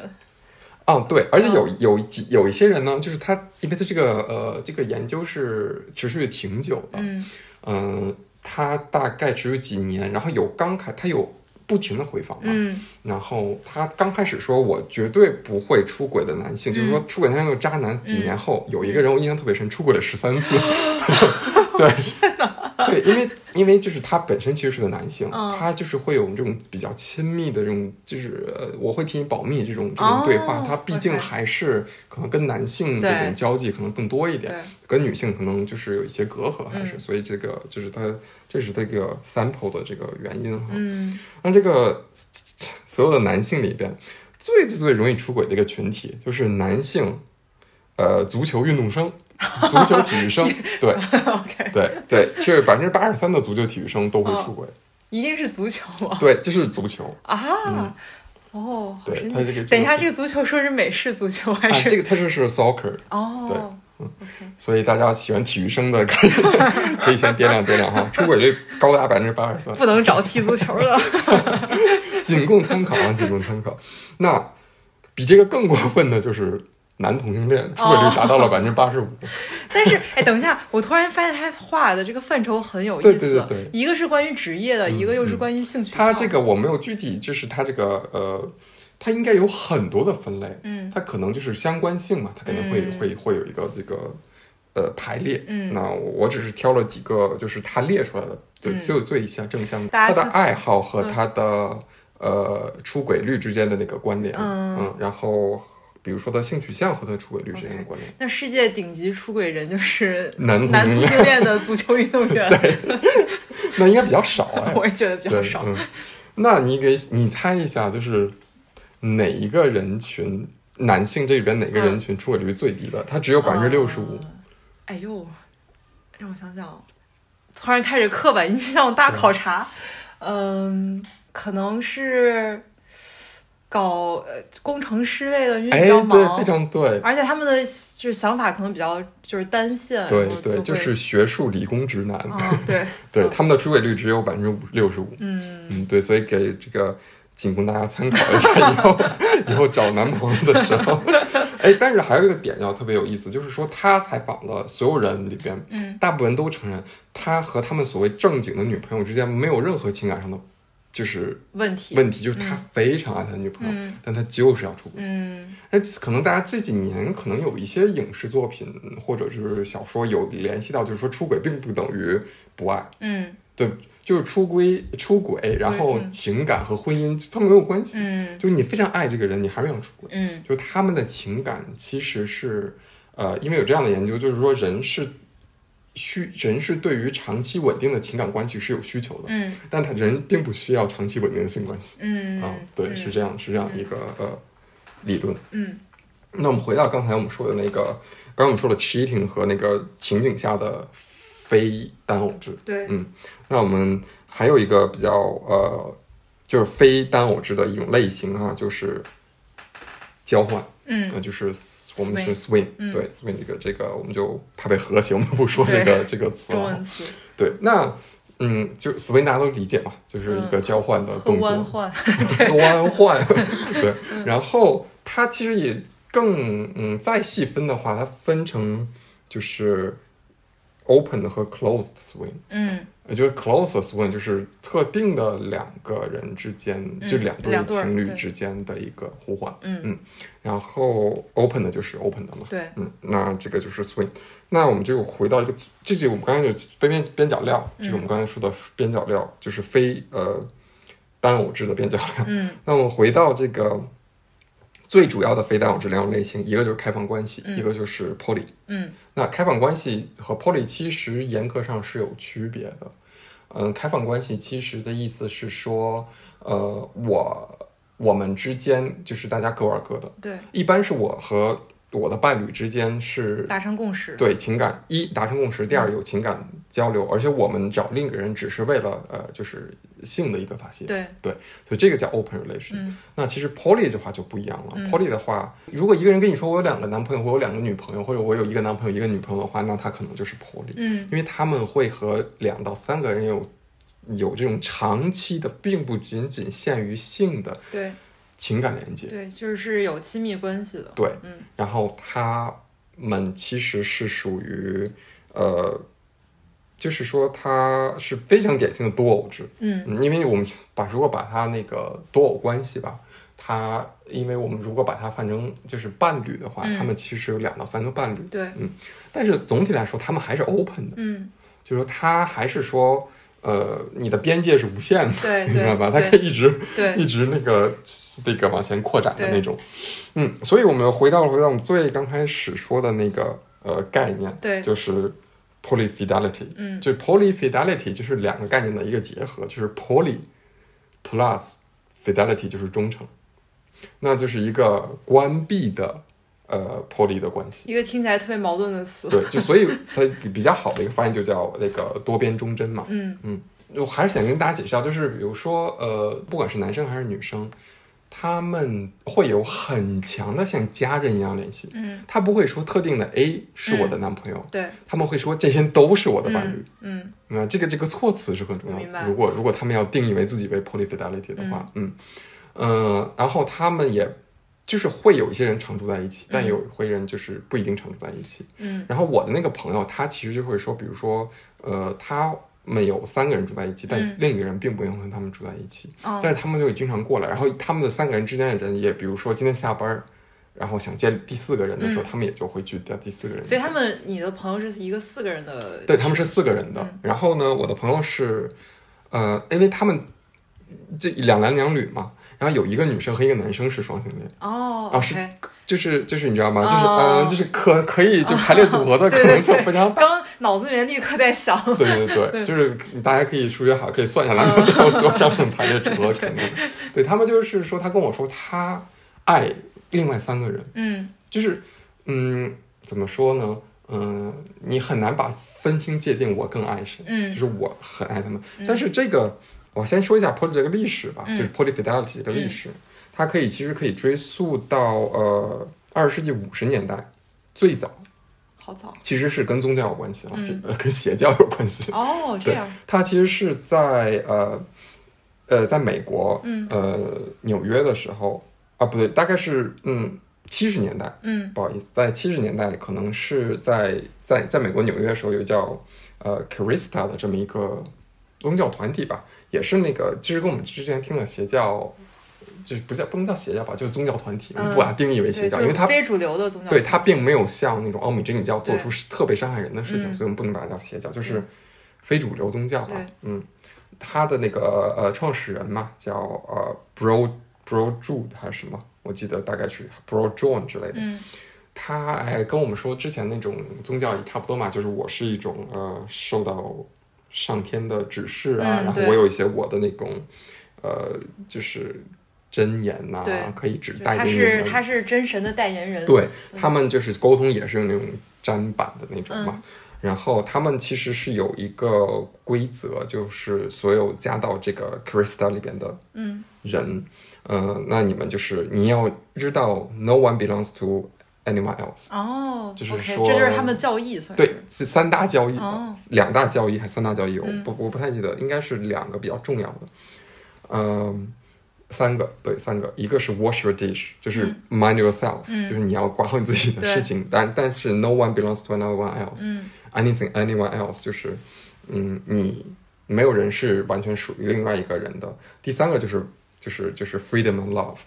哦，对，而且有嗯有几有一些人呢，就是他，因为他这个呃这个研究是持续挺久的，嗯。嗯、他大概只有几年，然后有刚开，他有不停的回访嘛，嗯。然后他刚开始说我绝对不会出轨的男性，就是嗯。说出轨男性的渣男，几年后有一个人我印象特别深，出轨了十三次，对，对，因为因为就是他本身其实是个男性，嗯。他就是会有这种比较亲密的这种，就是呃我会替你保密这种这种对话，哦他毕竟还是可能跟男性这种交际可能更多一点，跟女性可能就是有一些隔阂，还是、嗯。所以这个就是他这是这个 sample 的这个原因哈。嗯。那这个所有的男性里边，最最最容易出轨的一个群体就是男性，呃，足球运动生，足球体育生，对，OK，对对，是百分之八十三的足球体育生都会出轨，一定是足球吗？对，就是足球，啊，哦，对这个等一下，这这个足球说是美式足球还啊，是？这个他说是 soccer，哦对，所以大家喜欢体育生的可以可以先掂量掂量哈，出轨率高达百分之八十三。不能找踢足球的。仅供参考啊，仅供参考。那比这个更过分的就是男同性恋，出轨率达到了百分之八十五。但是，哎，等一下，我突然发现他画的这个范畴很有意思。对对对对一个是关于职业的，一个又是关于性取向。它这个我没有具体，就是他这个呃，他应该有很多的分类。嗯他可能就是相关性嘛，他肯定会、嗯会会有一个这个呃排列。嗯那我只是挑了几个，就是他列出来的，就嗯就做一下正向他的爱好和他的、呃出轨率之间的那个关联。嗯然后比如说他性取向和他出轨率之间的关联。那世界顶级出轨人就是男同男同性恋的足球运动员，对那应该比较少哎。我也觉得比较，少。嗯。那你给你猜一下，就是哪一个人群，男性这里边哪个人群出轨率最低的？他只有百分之六十五。呃哎呦，让我想想，突然开始刻板印象大考察。嗯，可能是搞呃工程师类的，因为哎比较，对，非常对，而且他们的就是想法可能比较就是单线，对对，就是学术理工直男，啊，对 对他们的出轨率只有百分之五六十五。嗯嗯，对，所以给这个仅供大家参考一下，以后 以后找男朋友的时候，哎，但是还有一个点要特别有意思，就是说他采访的所有人里边，嗯大部分都承认他和他们所谓正经的女朋友之间没有任何情感上的就是问题，问题，就是他非常爱他的女朋友，嗯。但他就是要出轨。嗯。哎，可能大家这几年可能有一些影视作品或者是小说有联系到，就是说出轨并不等于不爱，嗯。对，就是出轨出轨，然后嗯。情感和婚姻他们没有关系，嗯。就是你非常爱这个人，你还是想出轨，嗯。就他们的情感其实是，呃，因为有这样的研究，就是说人是需人是对于长期稳定的情感关系是有需求的，嗯但他人并不需要长期稳定的性关系。嗯啊，对，嗯是这样，是这样一个呃理论。嗯那我们回到刚才我们说的那个，刚刚我们说的 cheating 和那个情景下的非单偶制。对嗯，那我们还有一个比较呃，就是非单偶制的一种类型啊，就是交换，那嗯就是我们是 swing，嗯对 swing 这个这个我们就怕被和谐，我们不说这个这个词了。词对，那嗯，就 swing 大家都理解嘛，就是一个交换的动作。弯换，弯换，对。然后它其实也更嗯，再细分的话，它分成就是 open 和 closed swing。嗯也就是 closed swing 就是特定的两个人之间，嗯就两对情侣之间的一个互换。嗯嗯然后 open 的就是 open 的嘛。对，嗯，那这个就是 swing。那我们就回到一个，这就我们刚才就边边边角料，嗯就是我们刚才说的边角料，就是非呃单偶制的边角料。嗯那我们回到这个最主要的非单偶质两种类型，一个就是开放关系，嗯一个就是 poly。嗯那开放关系和 poly 其实严格上是有区别的。嗯，开放关系其实的意思是说，呃，我我们之间就是大家各玩各的，对，一般是我和我的伴侣之间是达成共识。对情感一达成共识，第二有情感交流，而且我们找另一个人只是为了呃就是性的一个发泄，对，所以这个叫 open relation。嗯那其实 poly 的话就不一样了。嗯 poly 的话，如果一个人跟你说我有两个男朋友，我有两个女朋友，或者我有一个男朋友一个女朋友的话，那他可能就是 poly，、嗯因为他们会和两到三个人有有这种长期的，并不仅仅限于性的对情感连接。对，就是有亲密关系的。对，嗯然后他们其实是属于呃，就是说他是非常典型的多偶制。嗯嗯，因为我们把如果把他那个多偶关系吧，他因为我们如果把它换成就是伴侣的话，嗯他们其实有两到三个伴侣，对，嗯但是总体来说，他们还是 open 的，嗯就是说他还是说，呃，你的边界是无限的，对 明白吧？它可以一直对。一直那个那个往前扩展的那种，嗯，所以我们回到回到我们最刚开始说的那个呃概念，对。就是 polyfidelity，嗯。就 polyfidelity 就是两个概念的一个结合，就是 poly plus fidelity 就是忠诚，那就是一个关闭的呃 poly 的关系。一个听起来特别矛盾的词。对，就所以它比较好的一个翻译就叫那个多边忠贞嘛。嗯嗯我还是想跟大家解释一下，就是比如说，呃，不管是男生还是女生，他们会有很强的像家人一样联系。嗯他不会说特定的 A 是我的男朋友，对，他们会说这些都是我的伴侣。嗯那、这个这个措辞是很重要的。如果如果他们要定义为自己为 polyfidelity 的话，嗯呃，然后他们也就是会有一些人常住在一起，但嗯有会人就是不一定常住在一起。嗯然后我的那个朋友，他其实就会说，比如说，呃，他们有三个人住在一起，但嗯另一个人并不用跟他们住在一起，嗯但是他们就会经常过来。然后他们的三个人之间的人也，比如说今天下班儿，然后想见第四个人的时候，嗯他们也就会去见第四个人。所以他们你的朋友是一个四个人的，对他们是四个人的。嗯然后呢，我的朋友是，呃，因为他们这两男两女嘛，然后有一个女生和一个男生是双性恋，哦啊是就是就是你知道吗？就是、哦呃，就是可可以就排列组合的 可能性非常大。刚脑子里面立刻在想，对对对，对就是大家可以数学好，可以算下来有多少种排列组合 可能。对他们就是说，他跟我说他爱另外三个人，嗯就是嗯，怎么说呢？嗯，你很难把分清界定，我更爱谁。嗯就是我很爱他们，但是这个我先说一下 poly 这个历史吧，嗯就是 polyfidelity 这个历史，它可以其实可以追溯到呃二十世纪五十年代，最早好早其实是跟宗教有关系了，嗯这个跟邪教有关系。哦，这对样，它其实是在呃呃在美国嗯呃纽约的时候啊，不对，大概是嗯七十年代，嗯不好意思，在七十年代，可能是在在在美国纽约的时候，有叫呃 Carista 的这么一个宗教团体吧，也是那个，其实跟我们之前听的邪教，就是不叫不能叫邪教吧，就是宗教团体，我们不把它定义为邪，教，就是因为它非主流的宗教，对它并没有像那种奥米真理教做出特别伤害人的事情，嗯。所以我们不能把它叫邪教，就是非主流宗教吧。嗯，它的那个呃创始人嘛，叫呃 Bro Bro Jude 还是什么，我记得大概是 Bro John 之类的。嗯。他哎跟我们说，之前那种宗教也差不多嘛，就是我是一种呃受到上天的指示啊，然后我有一些我的那种呃就是真言呐、对可以指对带给你他是。他是真神的代言人，对他们就是沟通也是用那种粘板的那种嘛。嗯然后他们其实是有一个规则，就是所有加到这个 Krista 里边的嗯人，呃，那你们就是你要知道，no one belongs to anyone else。哦，就是说这就是他们的教义，算对，是三大教义，哦。两大教义还是三大教义？我嗯。不我不太记得，应该是两个比较重要的。嗯，三个，对，三个，一个是 wash your dish，就是 mind yourself，、嗯。就是你要管好你自己的事情，但但是 no one belongs to another one else，、嗯。Anything anyone else，就是嗯，你没有人是完全属于另外一个人的。第三个就是就是就是 freedom and love，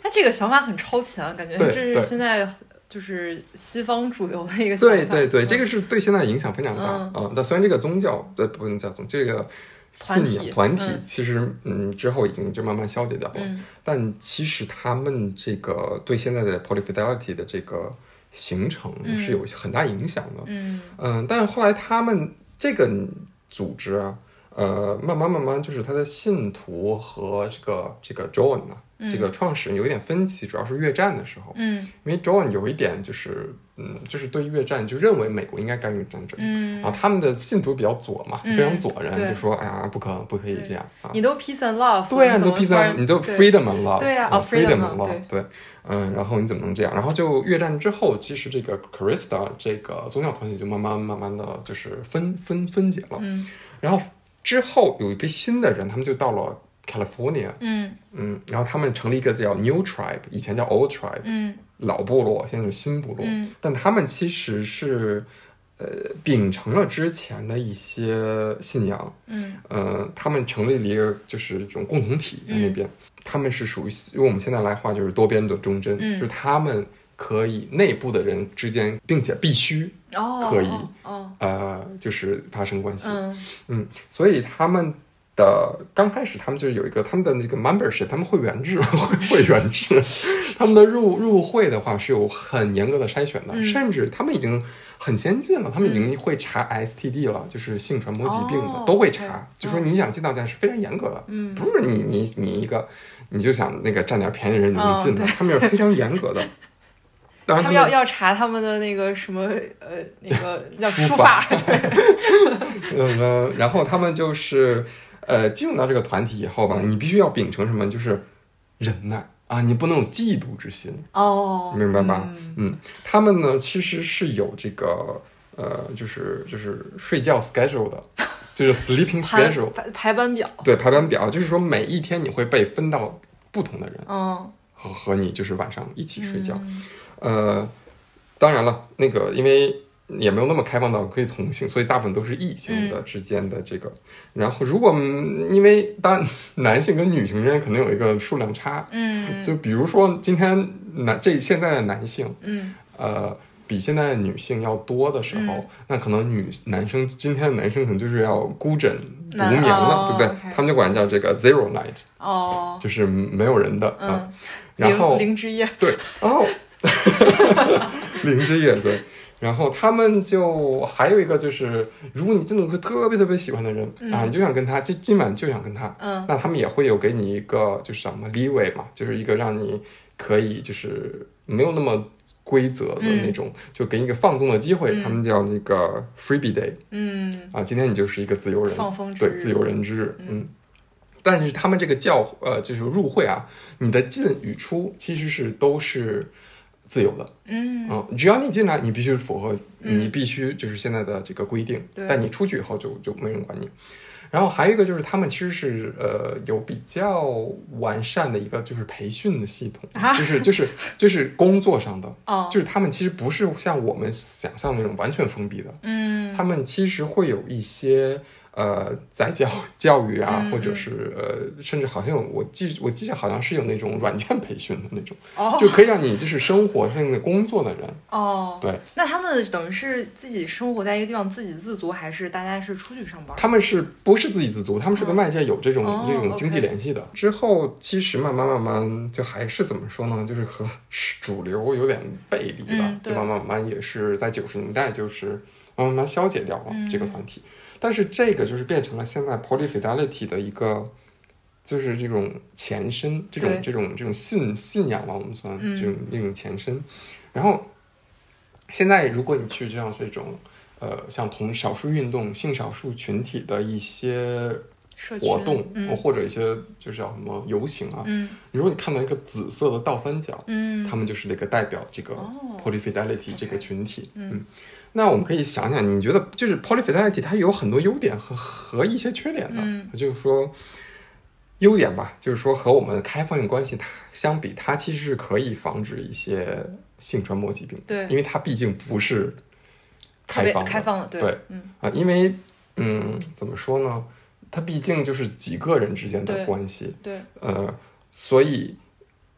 他这个想法很超前，感觉对这是现在就是西方主流的一个想法。对对对，嗯这个是对现在影响非常大啊嗯。但、虽然这个宗教呃不能叫宗，这个信仰团体其实嗯之后已经就慢慢消解掉了，嗯但其实他们这个对现在的 polyfidelity 的这个形成嗯是有很大影响的。嗯嗯，但是后来他们这个组织啊，呃，慢慢慢慢就是他的信徒和这个这个 John 啊，这个创始人有一点分歧，主要是越战的时候，嗯。因为 John 有一点就是，嗯，就是对越战就认为美国应该干预战争，嗯。然后他们的信徒比较左嘛，嗯非常左人，对。就说，哎呀，不可不可以这样啊。你都 peace and love，对啊，你都 peace and 你都 freedom and love，对。呀 freedom and love，love，对，嗯，然后你怎么能这样？然后就越战之后，其实这个 Krista 这个宗教团体就慢慢慢慢的就是分分分解了，嗯。然后之后有一批新的人，他们就到了 California，嗯。嗯，然后他们成立一个叫 New Tribe，以前叫 Old Tribe，嗯。老部落，现在是新部落，嗯。但他们其实是呃秉承了之前的一些信仰，嗯。呃，他们成立了一个就是这种共同体在那边，他们是属于用我们现在来话就是多边的忠贞，嗯。就是他们可以内部的人之间，并且必须哦可以哦呃就是发生关系，嗯。嗯，所以他们的刚开始，他们就是有一个他们的那个 membership，他们会员制，会 会员制，他们的入入会的话是有很严格的筛选的，嗯。甚至他们已经很先进了，他们已经会查 STD 了，就是性传播疾病的、哦都会查，就说你想进到家是非常严格的，嗯。不是你你你一个你就想那个占点便宜的人你能进的，他们是非常严格的。当然他们要要查他们的那个什么呃那个 叫书书法嗯，然后他们就是呃进入到这个团体以后吧，你必须要秉承什么，就是忍耐啊，你不能有嫉妒之心，哦，明白吧？嗯。嗯，他们呢其实是有这个呃，就是就是睡觉 schedule 的，就是 sleeping schedule，排排班表，对排班表，就是说每一天你会被分到不同的人嗯，和和你就是晚上一起睡觉，嗯呃，当然了，那个因为也没有那么开放到可以同性，所以大部分都是异性的之间的这个。然后如果嗯因为当男性跟女性之间可能有一个数量差，嗯。就比如说今天男这现在的男性，嗯。呃。比现在的女性要多的时候，嗯。那可能女男生今天的男生可能就是要孤枕独眠了，哦对不对他们就管叫这个 zero night，哦，就是没有人的啊。嗯，然后零零之夜，对，哦，灵之夜对，然后他们就还有一个就是，如果你真的有个特别特别喜欢的人、啊，你就想跟他，今今晚就想跟他，嗯。那他们也会有给你一个就是什么 leeway 嘛，就是一个让你可以就是没有那么规则的那种，就给你一个放纵的机会，嗯。他们叫那个 freebie day 嗯。啊，今天你就是一个自由人，对自由人之日，嗯。但是他们这个教呃，就是入会啊，你的进与出其实是都是自由的，嗯。嗯，只要你进来，你必须符合，嗯。你必须就是现在的这个规定，对。但你出去以后就就没人管你。然后还有一个就是他们其实是呃有比较完善的一个就是培训的系统，啊。就是就是就是工作上的，哦。就是他们其实不是像我们想象的那种完全封闭的，嗯。他们其实会有一些呃在教教育啊，嗯或者是呃甚至好像有我记我记得好像是有那种软件培训的那种，哦就可以让你就是生活甚至工作的人，哦，对，那他们等于是自己生活在一个地方自给自足，还是大家是出去上班？他们是不是自给自足？他们是跟外界有这种、哦这种经济联系的。之后其实慢慢慢慢就还是怎么说呢？就是和主流有点背离吧，嗯对就慢慢慢慢也是在九十年代就是慢慢慢慢消解掉了嗯这个团体。但是这个就是变成了现在 polyfidelity 的一个。就是这种前身，这种这种这种信信仰吧，我们算嗯这种那种前身。然后现在如果你去这样这种呃像同少数运动、性少数群体的一些活动，嗯或者一些就是叫什么游行啊，嗯如果你看到一个紫色的倒三角，嗯他们就是那个代表这个哦 polyfidelity 这个群体。嗯那我们可以想想，你觉得就是 polyfidelity 它有很多优点和和一些缺点的，嗯。就是说。优点吧，就是说和我们的开放性关系它相比，它其实是可以防止一些性传播疾病，对。因为它毕竟不是开放的，开放的，对，对。嗯，啊，因为嗯，怎么说呢？它毕竟就是几个人之间的关系，对，呃，所以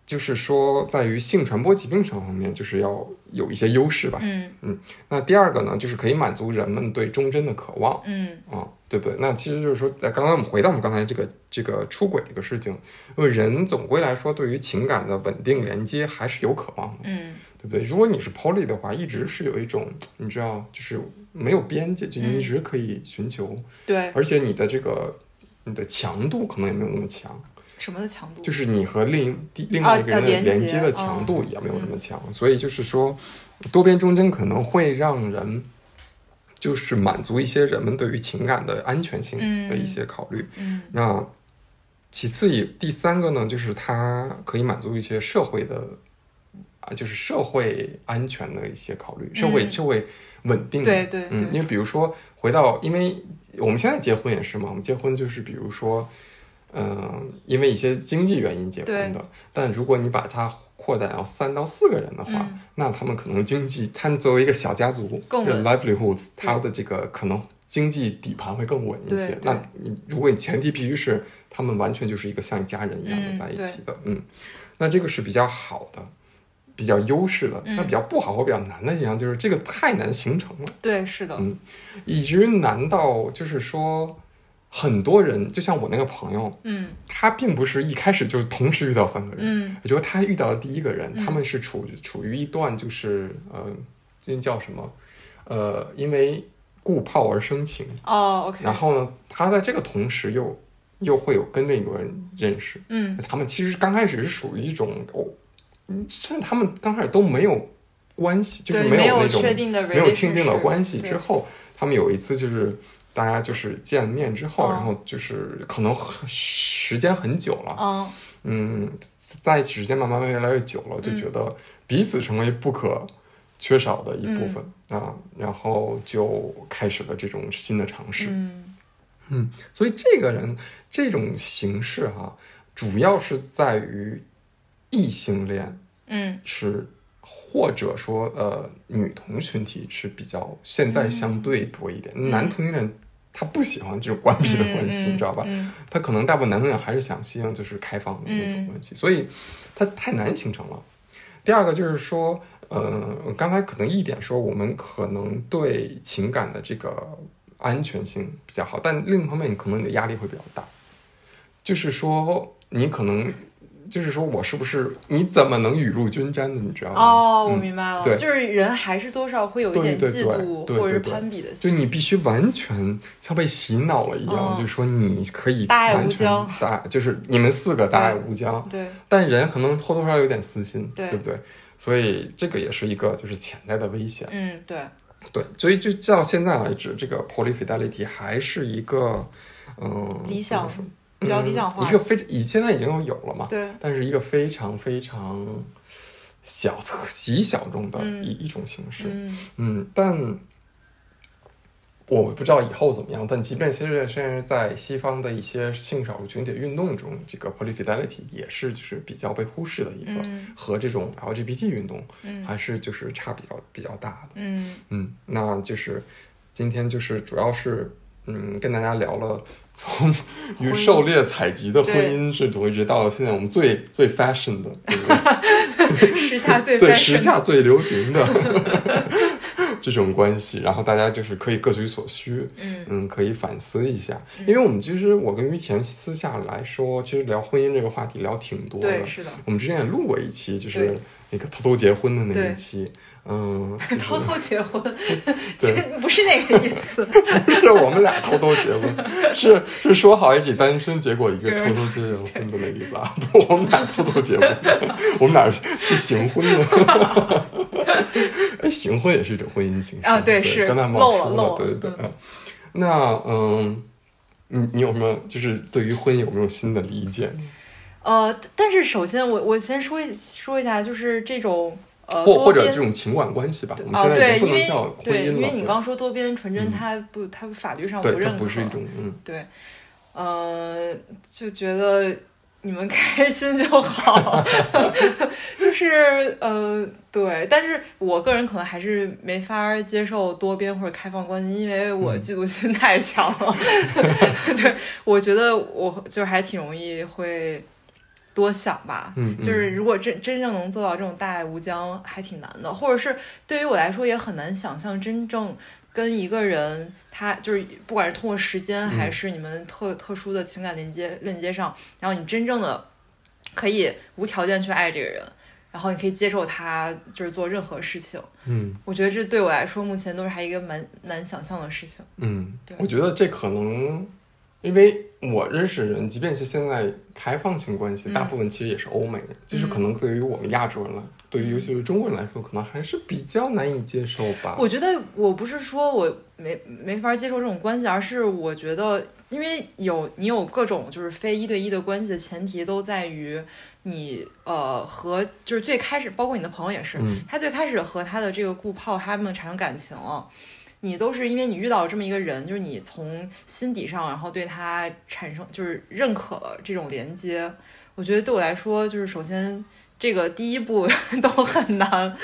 就是说，在于性传播疾病上方面，就是要有一些优势吧。嗯那第二个呢，就是可以满足人们对忠贞的渴望嗯啊，对不对？那其实就是说，呃，刚刚我们回到我们刚才这个这个出轨这个事情，因为人总归来说，对于情感的稳定连接还是有渴望的。嗯对不对？如果你是 poly 的话，一直是有一种你知道，就是没有边界，就你嗯一直可以寻求，对，而且你的这个你的强度可能也没有那么强，什么的强度？就是你和另一另外一个人的啊连接的强度也没有那么强，所以就是说，多边忠贞可能会让人。就是满足一些人们对于情感的安全性的一些考虑。嗯那其次也第三个呢，就是它可以满足一些社会的啊，就是社会安全的一些考虑，社会、嗯社会稳定的。对对嗯，对因为比如说回到，因为我们现在结婚也是嘛，我们结婚就是比如说，嗯、因为一些经济原因结婚的，但如果你把它扩展到三到四个人的话，嗯。那他们可能经济，他们作为一个小家族，更这个 livelihoods，他的这个可能经济底盘会更稳一些。那你如果你前提必须是他们完全就是一个像一家人一样的嗯在一起的，嗯，那这个是比较好的。比较优势的，嗯。那比较不好或比较难的地方就是这个太难形成了。对，是的，嗯。以至于难到就是说，很多人就像我那个朋友，嗯。他并不是一开始就是同时遇到三个人，嗯。我觉得他遇到的第一个人，嗯。他们是处处于一段就是呃，这叫什么？呃，因为故炮而生情，哦，OK，然后呢，他在这个同时又又会有跟另一个人认识，嗯。他们其实刚开始是属于一种哦，嗯甚至他们刚开始都没有关系，就是没有那种确定的没有确定的关系之后，他们有一次就是大家就是见面之后，哦然后就是可能时间很久了，嗯。嗯，在一起时间慢慢越来越久了，就嗯。觉得彼此成为不可缺少的一部分、嗯。啊，然后就开始了这种新的尝试。嗯。所以这个人这种形式哈、主要是在于异性恋嗯。是，或者说呃女同群体是比较现在相对多一点，男同性恋他不喜欢这种关闭的关系，你知道吧？嗯他可能大部分男同性恋还是想希望就是开放的那种关系，所以他太难形成了。第二个就是说，呃，刚才可能一点说，我们可能对情感的这个安全性比较好，但另一方面，可能你的压力会比较大。就是说，你可能，就是说我是不是，你怎么能雨露均沾的？你知道吗？哦，我嗯明白了，对。就是人还是多少会有一点对对嫉妒对对或者是攀比的就，你必须完全像被洗脑了一样，嗯就是说你可以大爱无疆。大，就是你们四个大爱无疆，对，但人可能或多少少有点私心，对。不对？所以这个也是一个就是潜在的危险。嗯对，对，所以就到现在为止，这个 polyfidelity 还是一个嗯理想比较嗯理想化一个非以现在已经有有了嘛，对，但是一个非常非常小极小众的嗯一、一种形式。嗯嗯，但我不知道以后怎么样。但即便现在现在在西方的一些性少数群体运动中，这个 polyfidelity 也是就是比较被忽视的一个，嗯和这种 LGBT 运动嗯还是就是差比较比较大的。嗯嗯，那就是今天就是主要是嗯跟大家聊了从与狩猎采集的婚姻是怎么一直到现在我们最最 fashion 的这个时下最对 时下最流行的 这种关系，然后大家就是可以各取所需，嗯。嗯，可以反思一下，因为我们其实我跟于田私下来说，其实聊婚姻这个话题聊挺多的，对是的，我们之前也录过一期，就是对那个偷偷结婚的那一期，嗯，就是偷偷结婚，对不是那个意思，不是我们俩偷偷结婚，是是说好一起单身，结果一个偷偷结婚的那意思啊！不，我们俩偷偷结婚，我们俩是行婚的。哎，行婚也是一种婚姻形式啊对是刚才忘说漏了漏了对对对。那嗯，你你有没有就是对于婚姻有没有新的理解？呃，但是首先我我先说一说一下，就是这种呃或或者这种情感关系吧？我们哦，现在对，因为已经不能叫婚对，姻了。因为你刚说多边纯真，嗯它不，它法律上不，认可，不是一种嗯对。嗯，就觉得你们 开心就好，就是呃，对。但是我个人可能还是没法接受多边或者开放关系，因为我嫉妒心太强了。对，我觉得我就是还挺容易会多想吧。嗯，就是如果真真正能做到这种大爱无疆，还挺难的。或者是对于我来说，也很难想象真正。跟一个人，他就是不管是通过时间还是你们特特殊的情感连接链接上，然后你真正的可以无条件去爱这个人，然后你可以接受他就是做任何事情。嗯，我觉得这对我来说目前都是还一个蛮难想象的事情。嗯，我觉得这可能。因为我认识人，即便是现在开放性关系，大部分其实也是欧美人，就是可能对于我们亚洲人来，对于尤其是中国人来说，可能还是比较难以接受吧。我觉得我不是说我没没法接受这种关系，而是我觉得，因为有你有各种就是非一对一的关系的前提，都在于你呃和就是最开始，包括你的朋友也是，他最开始和他的这个顾炮他们产生感情了。你都是因为你遇到这么一个人，就是你从心底上，然后对他产生就是认可了这种连接。我觉得对我来说，就是首先这个第一步 都很难，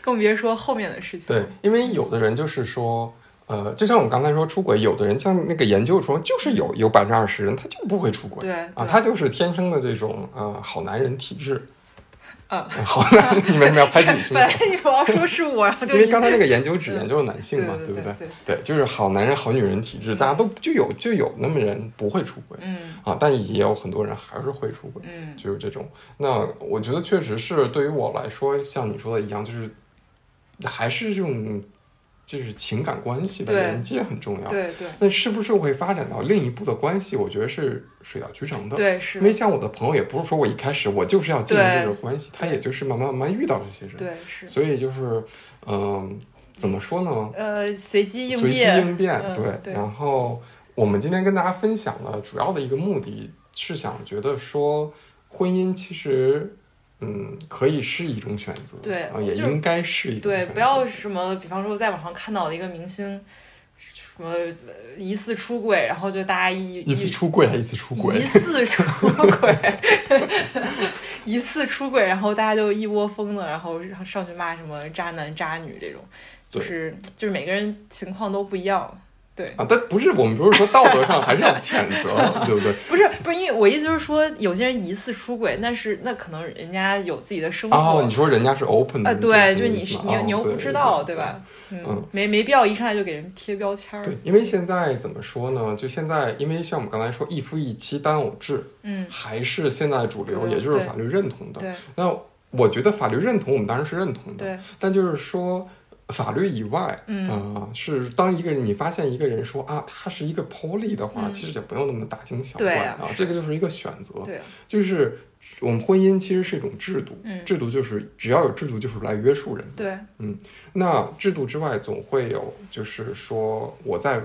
更别说后面的事情。对，因为有的人就是说，呃，就像我们刚才说出轨，有的人像那个研究说，就是有有百分之二十人他就不会出轨，对啊，他就是天生的这种呃好男人体质。嗯，好，那你为什么要拍自己胸口？本来你不要说是我，然后就因为刚才那个研究只研究了男性嘛，对不对？对对，就是好男人、好女人体质，大家都就有就有那么人不会出轨，嗯啊，但也有很多人还是会出轨，嗯，就是这种。那我觉得确实是对于我来说，像你说的一样，就是还是这种。就是情感关系的连接很重要，对对。那是不是会发展到另一步的关系？我觉得是水到渠成的，对是。因为像我的朋友，也不是说我一开始我就是要进入这个关系，他也就是慢慢慢慢遇到这些人，对是。所以就是，嗯，怎么说呢？呃，随机应变，随机应变，对。然后我们今天跟大家分享的主要的一个目的是想觉得说，婚姻其实。嗯，可以是一种选择，对，啊，也应该是一种对，不要什么，比方说在网上看到的一个明星，什么疑似出轨，然后就大家一疑似出轨还疑似出轨，疑似出轨，疑似出轨，然后大家就一窝蜂的，然后然后上去骂什么渣男渣女这种，就是就是每个人情况都不一样。对啊，但不是我们不是说道德上还是要谴责，对不对？不是不是，因为我意思就是说，有些人疑似出轨，那是那可能人家有自己的生活。哦，你说人家是 open 的，呃，对，就是你你你又不知道，对吧？嗯，没没必要一上来就给人贴标签儿。对，因为现在怎么说呢？就现在，因为像我们刚才说一夫一妻单偶制，嗯，还是现在主流，也就是法律认同的。对，那我觉得法律认同我们当然是认同的，对，但就是说。法律以外，嗯，是当一个人你发现一个人说啊，他是一个 poly 的话，其实就不用那么大惊小怪啊，这个就是一个选择，对，就是我们婚姻其实是一种制度，嗯，制度就是只要有制度就是来约束人，对，嗯，那制度之外总会有，就是说我在，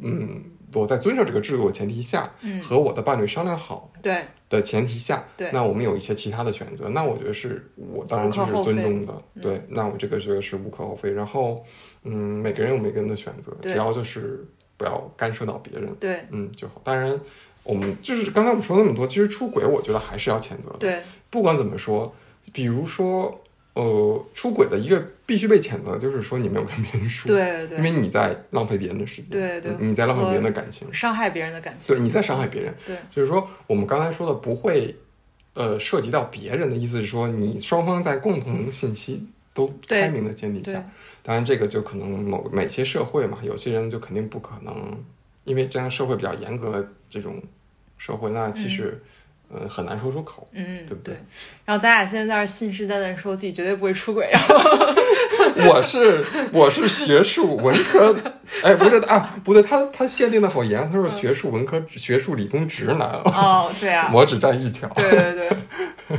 嗯。我在遵守这个制度的前提下，和我的伴侣商量好，对的前提下，对，那我们有一些其他的选择，那我觉得是我当然就是尊重的，对，那我这个觉得是无可厚非。然后，嗯，每个人有每个人的选择，只要就是不要干涉到别人，对，嗯就好。当然，我们就是刚才我们说那么多，其实出轨，我觉得还是要谴责的，对，不管怎么说，比如说。呃，出轨的一个必须被谴责，就是说你没有跟别人说，对对，因为你在浪费别人的时间，对对，你在浪费别人的感情，伤害别人的感情，对，你在伤害别人，对，就是说我们刚才说的不会，呃，涉及到别人的意思是说，你双方在共同信息都开明的前提下，当然这个就可能某某些社会嘛，有些人就肯定不可能，因为这样社会比较严格的这种社会，那其实。呃，很难说出口，嗯，对不对？然后咱俩现在在这信誓旦旦说自己绝对不会出轨，然后 我是我是学术文科，哎，不是啊，不对，他他限定的好严，他说学术文科、学术理工直男哦，对啊，我只占一条，对对对，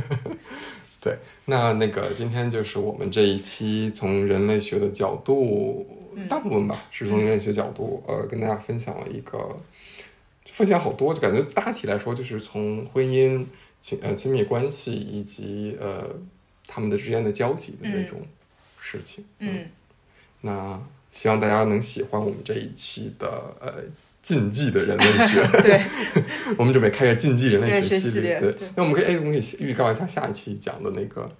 对，那那个今天就是我们这一期从人类学的角度，大部分吧是从人类学角度，呃，跟大家分享了一个。分享好多，就感觉大体来说，就是从婚姻、亲呃亲密关系以及呃他们的之间的交集的那种事情。嗯，那希望大家能喜欢我们这一期的呃禁忌的人类学。对，我们准备开个禁忌人类学系系列对对，那我们可以哎，我们可以预告一下下一期讲的那个。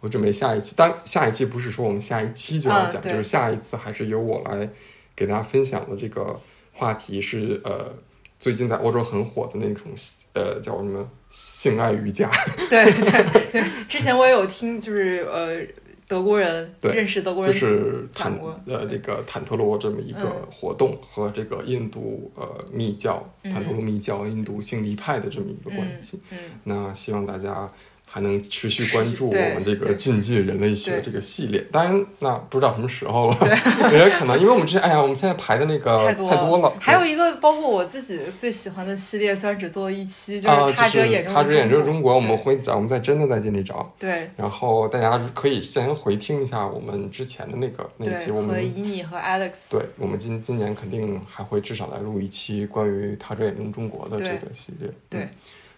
我准备下一期，但下一期不是说我们下一期就要讲，嗯就是下一次还是由我来给大家分享的这个话题是呃，最近在欧洲很火的那种呃叫什么性爱瑜伽。对对对，之前我也有听，就是呃，德国人对认识德国人就，是坦呃这个坦特罗这么一个嗯。活动和这个印度呃密教嗯。坦特罗密教印度性离派的这么一个关系。嗯，那希望大家还能持续关注我们这个对。禁忌人类学这个系列。当然，那不知道什么时候了，也可能因为我们之前哎呀，我们现在排的那个太多了。还有一个包括我自己最喜欢的系列，虽然只做了一期，就啊，是他就是者眼中的他者眼中中国，我们对会在，我们在真的在尽力找。对。然后大家可以先回听一下我们之前的那个那一期，我们以你和 Alex，对，我们今今年肯定还会至少来录一期关于他者眼中中国的这个系列。对。嗯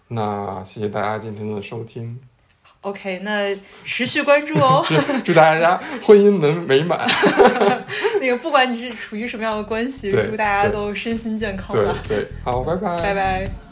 那谢谢大家今天的收听，OK，那持续关注哦。祝大家婚姻能美满。那个不管你是处于什么样的关系，祝大家都身心健康对吧。对，好，拜拜，拜拜。